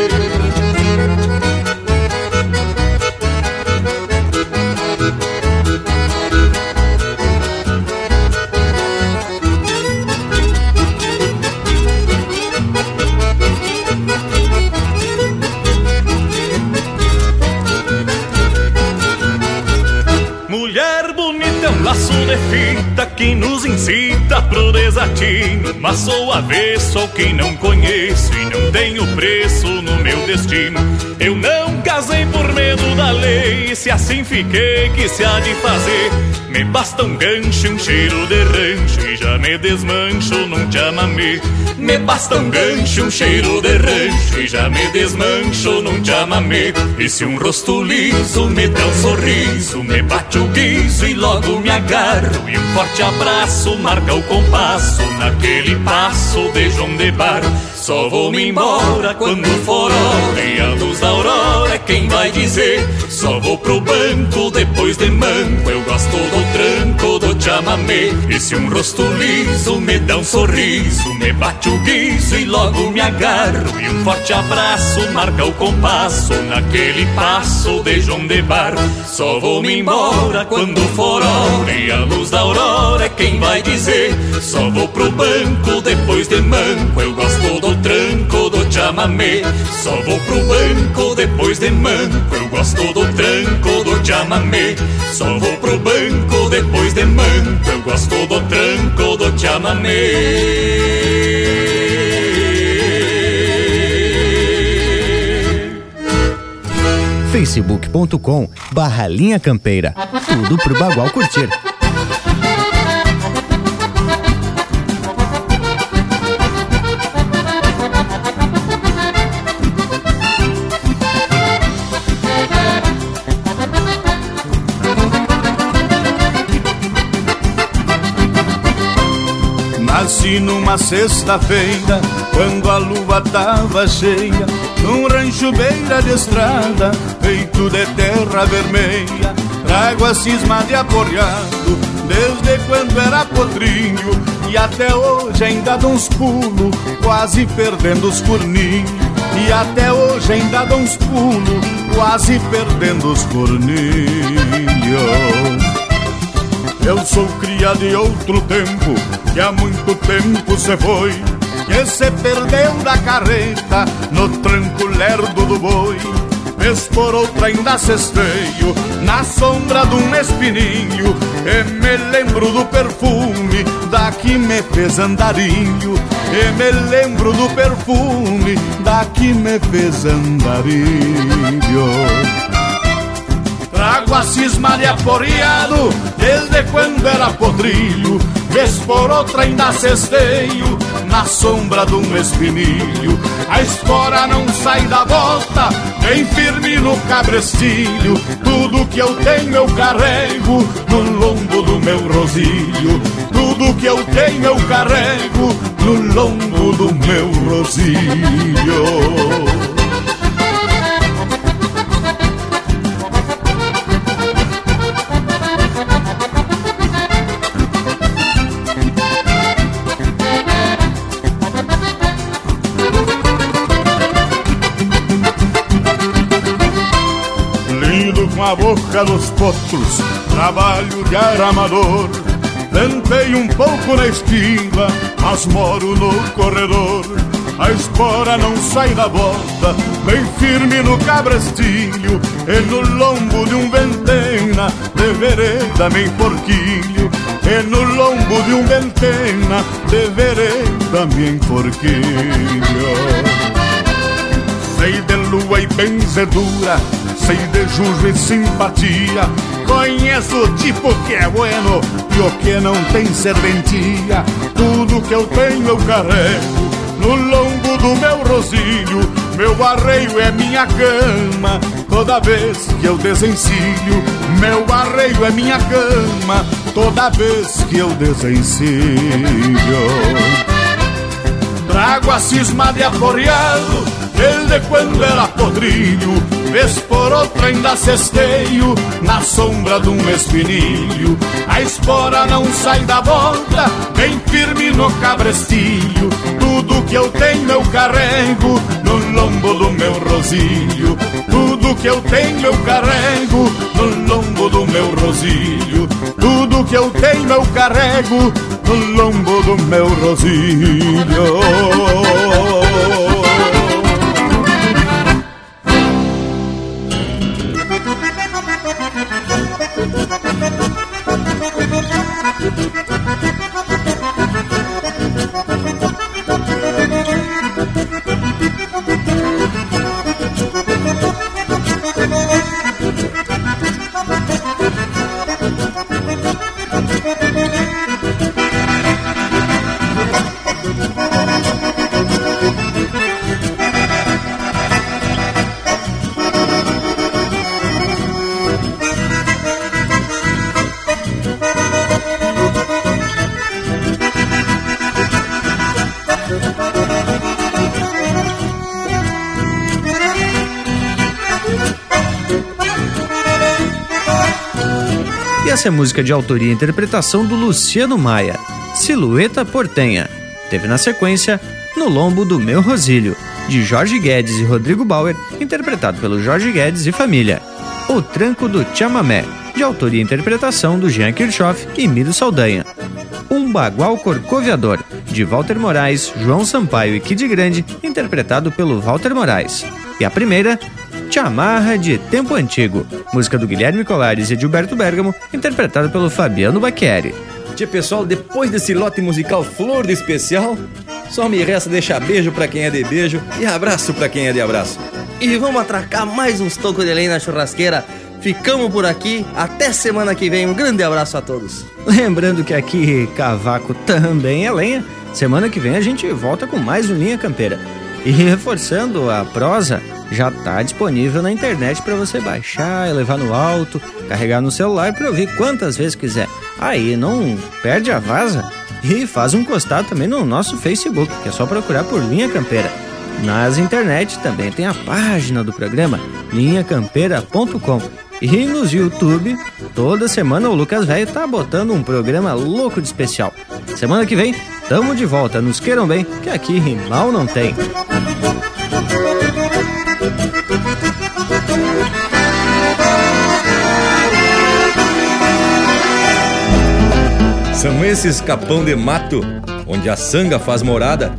Laço de fita que nos incita pro desatino. Mas sou avesso ao que não conheço E não tenho preço no meu destino. Eu não casei por medo da lei se assim fiquei, que se há de fazer. Me basta um gancho, um cheiro de rancho e já me desmancho num chamamé. Me basta um gancho, um cheiro de rancho e já me desmancho num chamamé. E se um rosto liso me dá um sorriso, me bate o guiso e logo me agarro. E um forte abraço marca o compasso naquele passo de João de Barro. Só vou me embora quando for hora E a luz da aurora é quem vai dizer Só vou pro banco depois de manco Eu gosto do tranco do chamamé E se um rosto liso me dá um sorriso Me bate o guiso e logo me agarro. E um forte abraço marca o compasso Naquele passo de João de Barro Só vou me embora quando for hora E a luz da aurora é quem vai dizer. Só vou pro banco depois de manco Eu gosto do tranco do chamamé Só vou pro banco depois de manco Eu gosto do tranco do chamamé Só vou pro banco depois de manco Eu gosto do tranco do chamamé facebook.com barra linha campeira. Tudo pro Bagual curtir. Nasci numa sexta-feira, quando a lua tava cheia, num rancho beira de estrada, feito de terra vermelha. Trago a cisma de aporreado, desde quando era potrinho, e até hoje ainda dou uns pulos, quase perdendo os corninhos. E até hoje ainda dou uns pulos, quase perdendo os corninhos. Eu sou cria de outro tempo, que há muito tempo se foi, que se perdeu da carreta no tranco lerdo do boi. Vez por outra ainda cesteio, na sombra de um espininho, e me lembro do perfume da que me fez andarinho. E me lembro do perfume da que me fez andarinho. Trago a cisma de aporreado Desde quando era podrilho Vez por outra ainda cesteio Na sombra de um espinilho. A espora não sai da volta Bem firme no cabrestilho. Tudo que eu tenho eu carrego No lombo do meu rosilho. Tudo que eu tenho eu carrego No lombo do meu rosilho com a boca dos potros, trabalho de aramador. Tentei um pouco na esquina, mas moro no corredor. A espora não sai da bota, bem firme no cabrestilho E no lombo de um ventena, de vereda bem porquilho E no lombo de um ventena, de vereda bem porquilho Sei de lua e benzedura Sei de jujo e simpatia. Conheço o tipo que é bueno E o que não tem serventia. Tudo que eu tenho eu carrego No lombo do meu rosilho. Meu arreio é minha cama Toda vez que eu desencilho Meu arreio é minha cama Toda vez que eu desencilho Trago a cisma de aporreado Desde quando era podrilho Vez por outra ainda cesteio Na sombra de um espinilho A espora não sai da volta Bem firme no cabrestilho Tudo que eu tenho eu carrego No lombo do meu rosilho Tudo que eu tenho eu carrego No lombo do meu rosilho Tudo que eu tenho eu carrego No lombo do meu rosilho essa é música de autoria e interpretação do Luciano Maia, Silhueta Portenha. Teve na sequência No Lombo do Meu Rosílio, de Jorge Guedes e Rodrigo Bauer, interpretado pelo Jorge Guedes e família. O Tranco do Chamamé, de autoria e interpretação do Jean Kirchhoff e Miro Saldanha. Um Bagual Corcoviador, de Walter Moraes, João Sampaio e Kid Grande, interpretado pelo Walter Moraes. E a primeira, Chamarra de Tempo Antigo, música do Guilherme Colares e Gilberto Bergamo, interpretado pelo Fabiano Bacchieri. Tchê, pessoal, depois desse lote musical flor de especial, só me resta deixar beijo pra quem é de beijo e abraço pra quem é de abraço. E vamos atracar mais uns tocos de lenha na churrasqueira. Ficamos por aqui, até semana que vem. Um grande abraço a todos. Lembrando que aqui cavaco também é lenha. Semana que vem a gente volta com mais um Linha Campeira. E reforçando a prosa, já está disponível na internet para você baixar, levar no alto, carregar no celular para ouvir quantas vezes quiser. Aí não perde a vaza e faz um costado também no nosso Facebook, que é só procurar por Linha Campeira. Nas internet também tem a página do programa linhacampeira.com e nos YouTube, toda semana o Lucas Velho tá botando um programa louco de especial. Semana que vem, tamo de volta, nos queiram bem, que aqui mal não tem. São esses capão de mato, onde a sanga faz morada,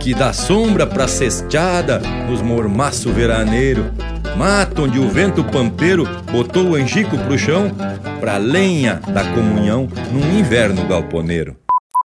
que dá sombra pra cesteada nos mormaço veraneiro. Mato onde o vento pampeiro botou o angico pro chão, pra lenha da comunhão num inverno galponeiro.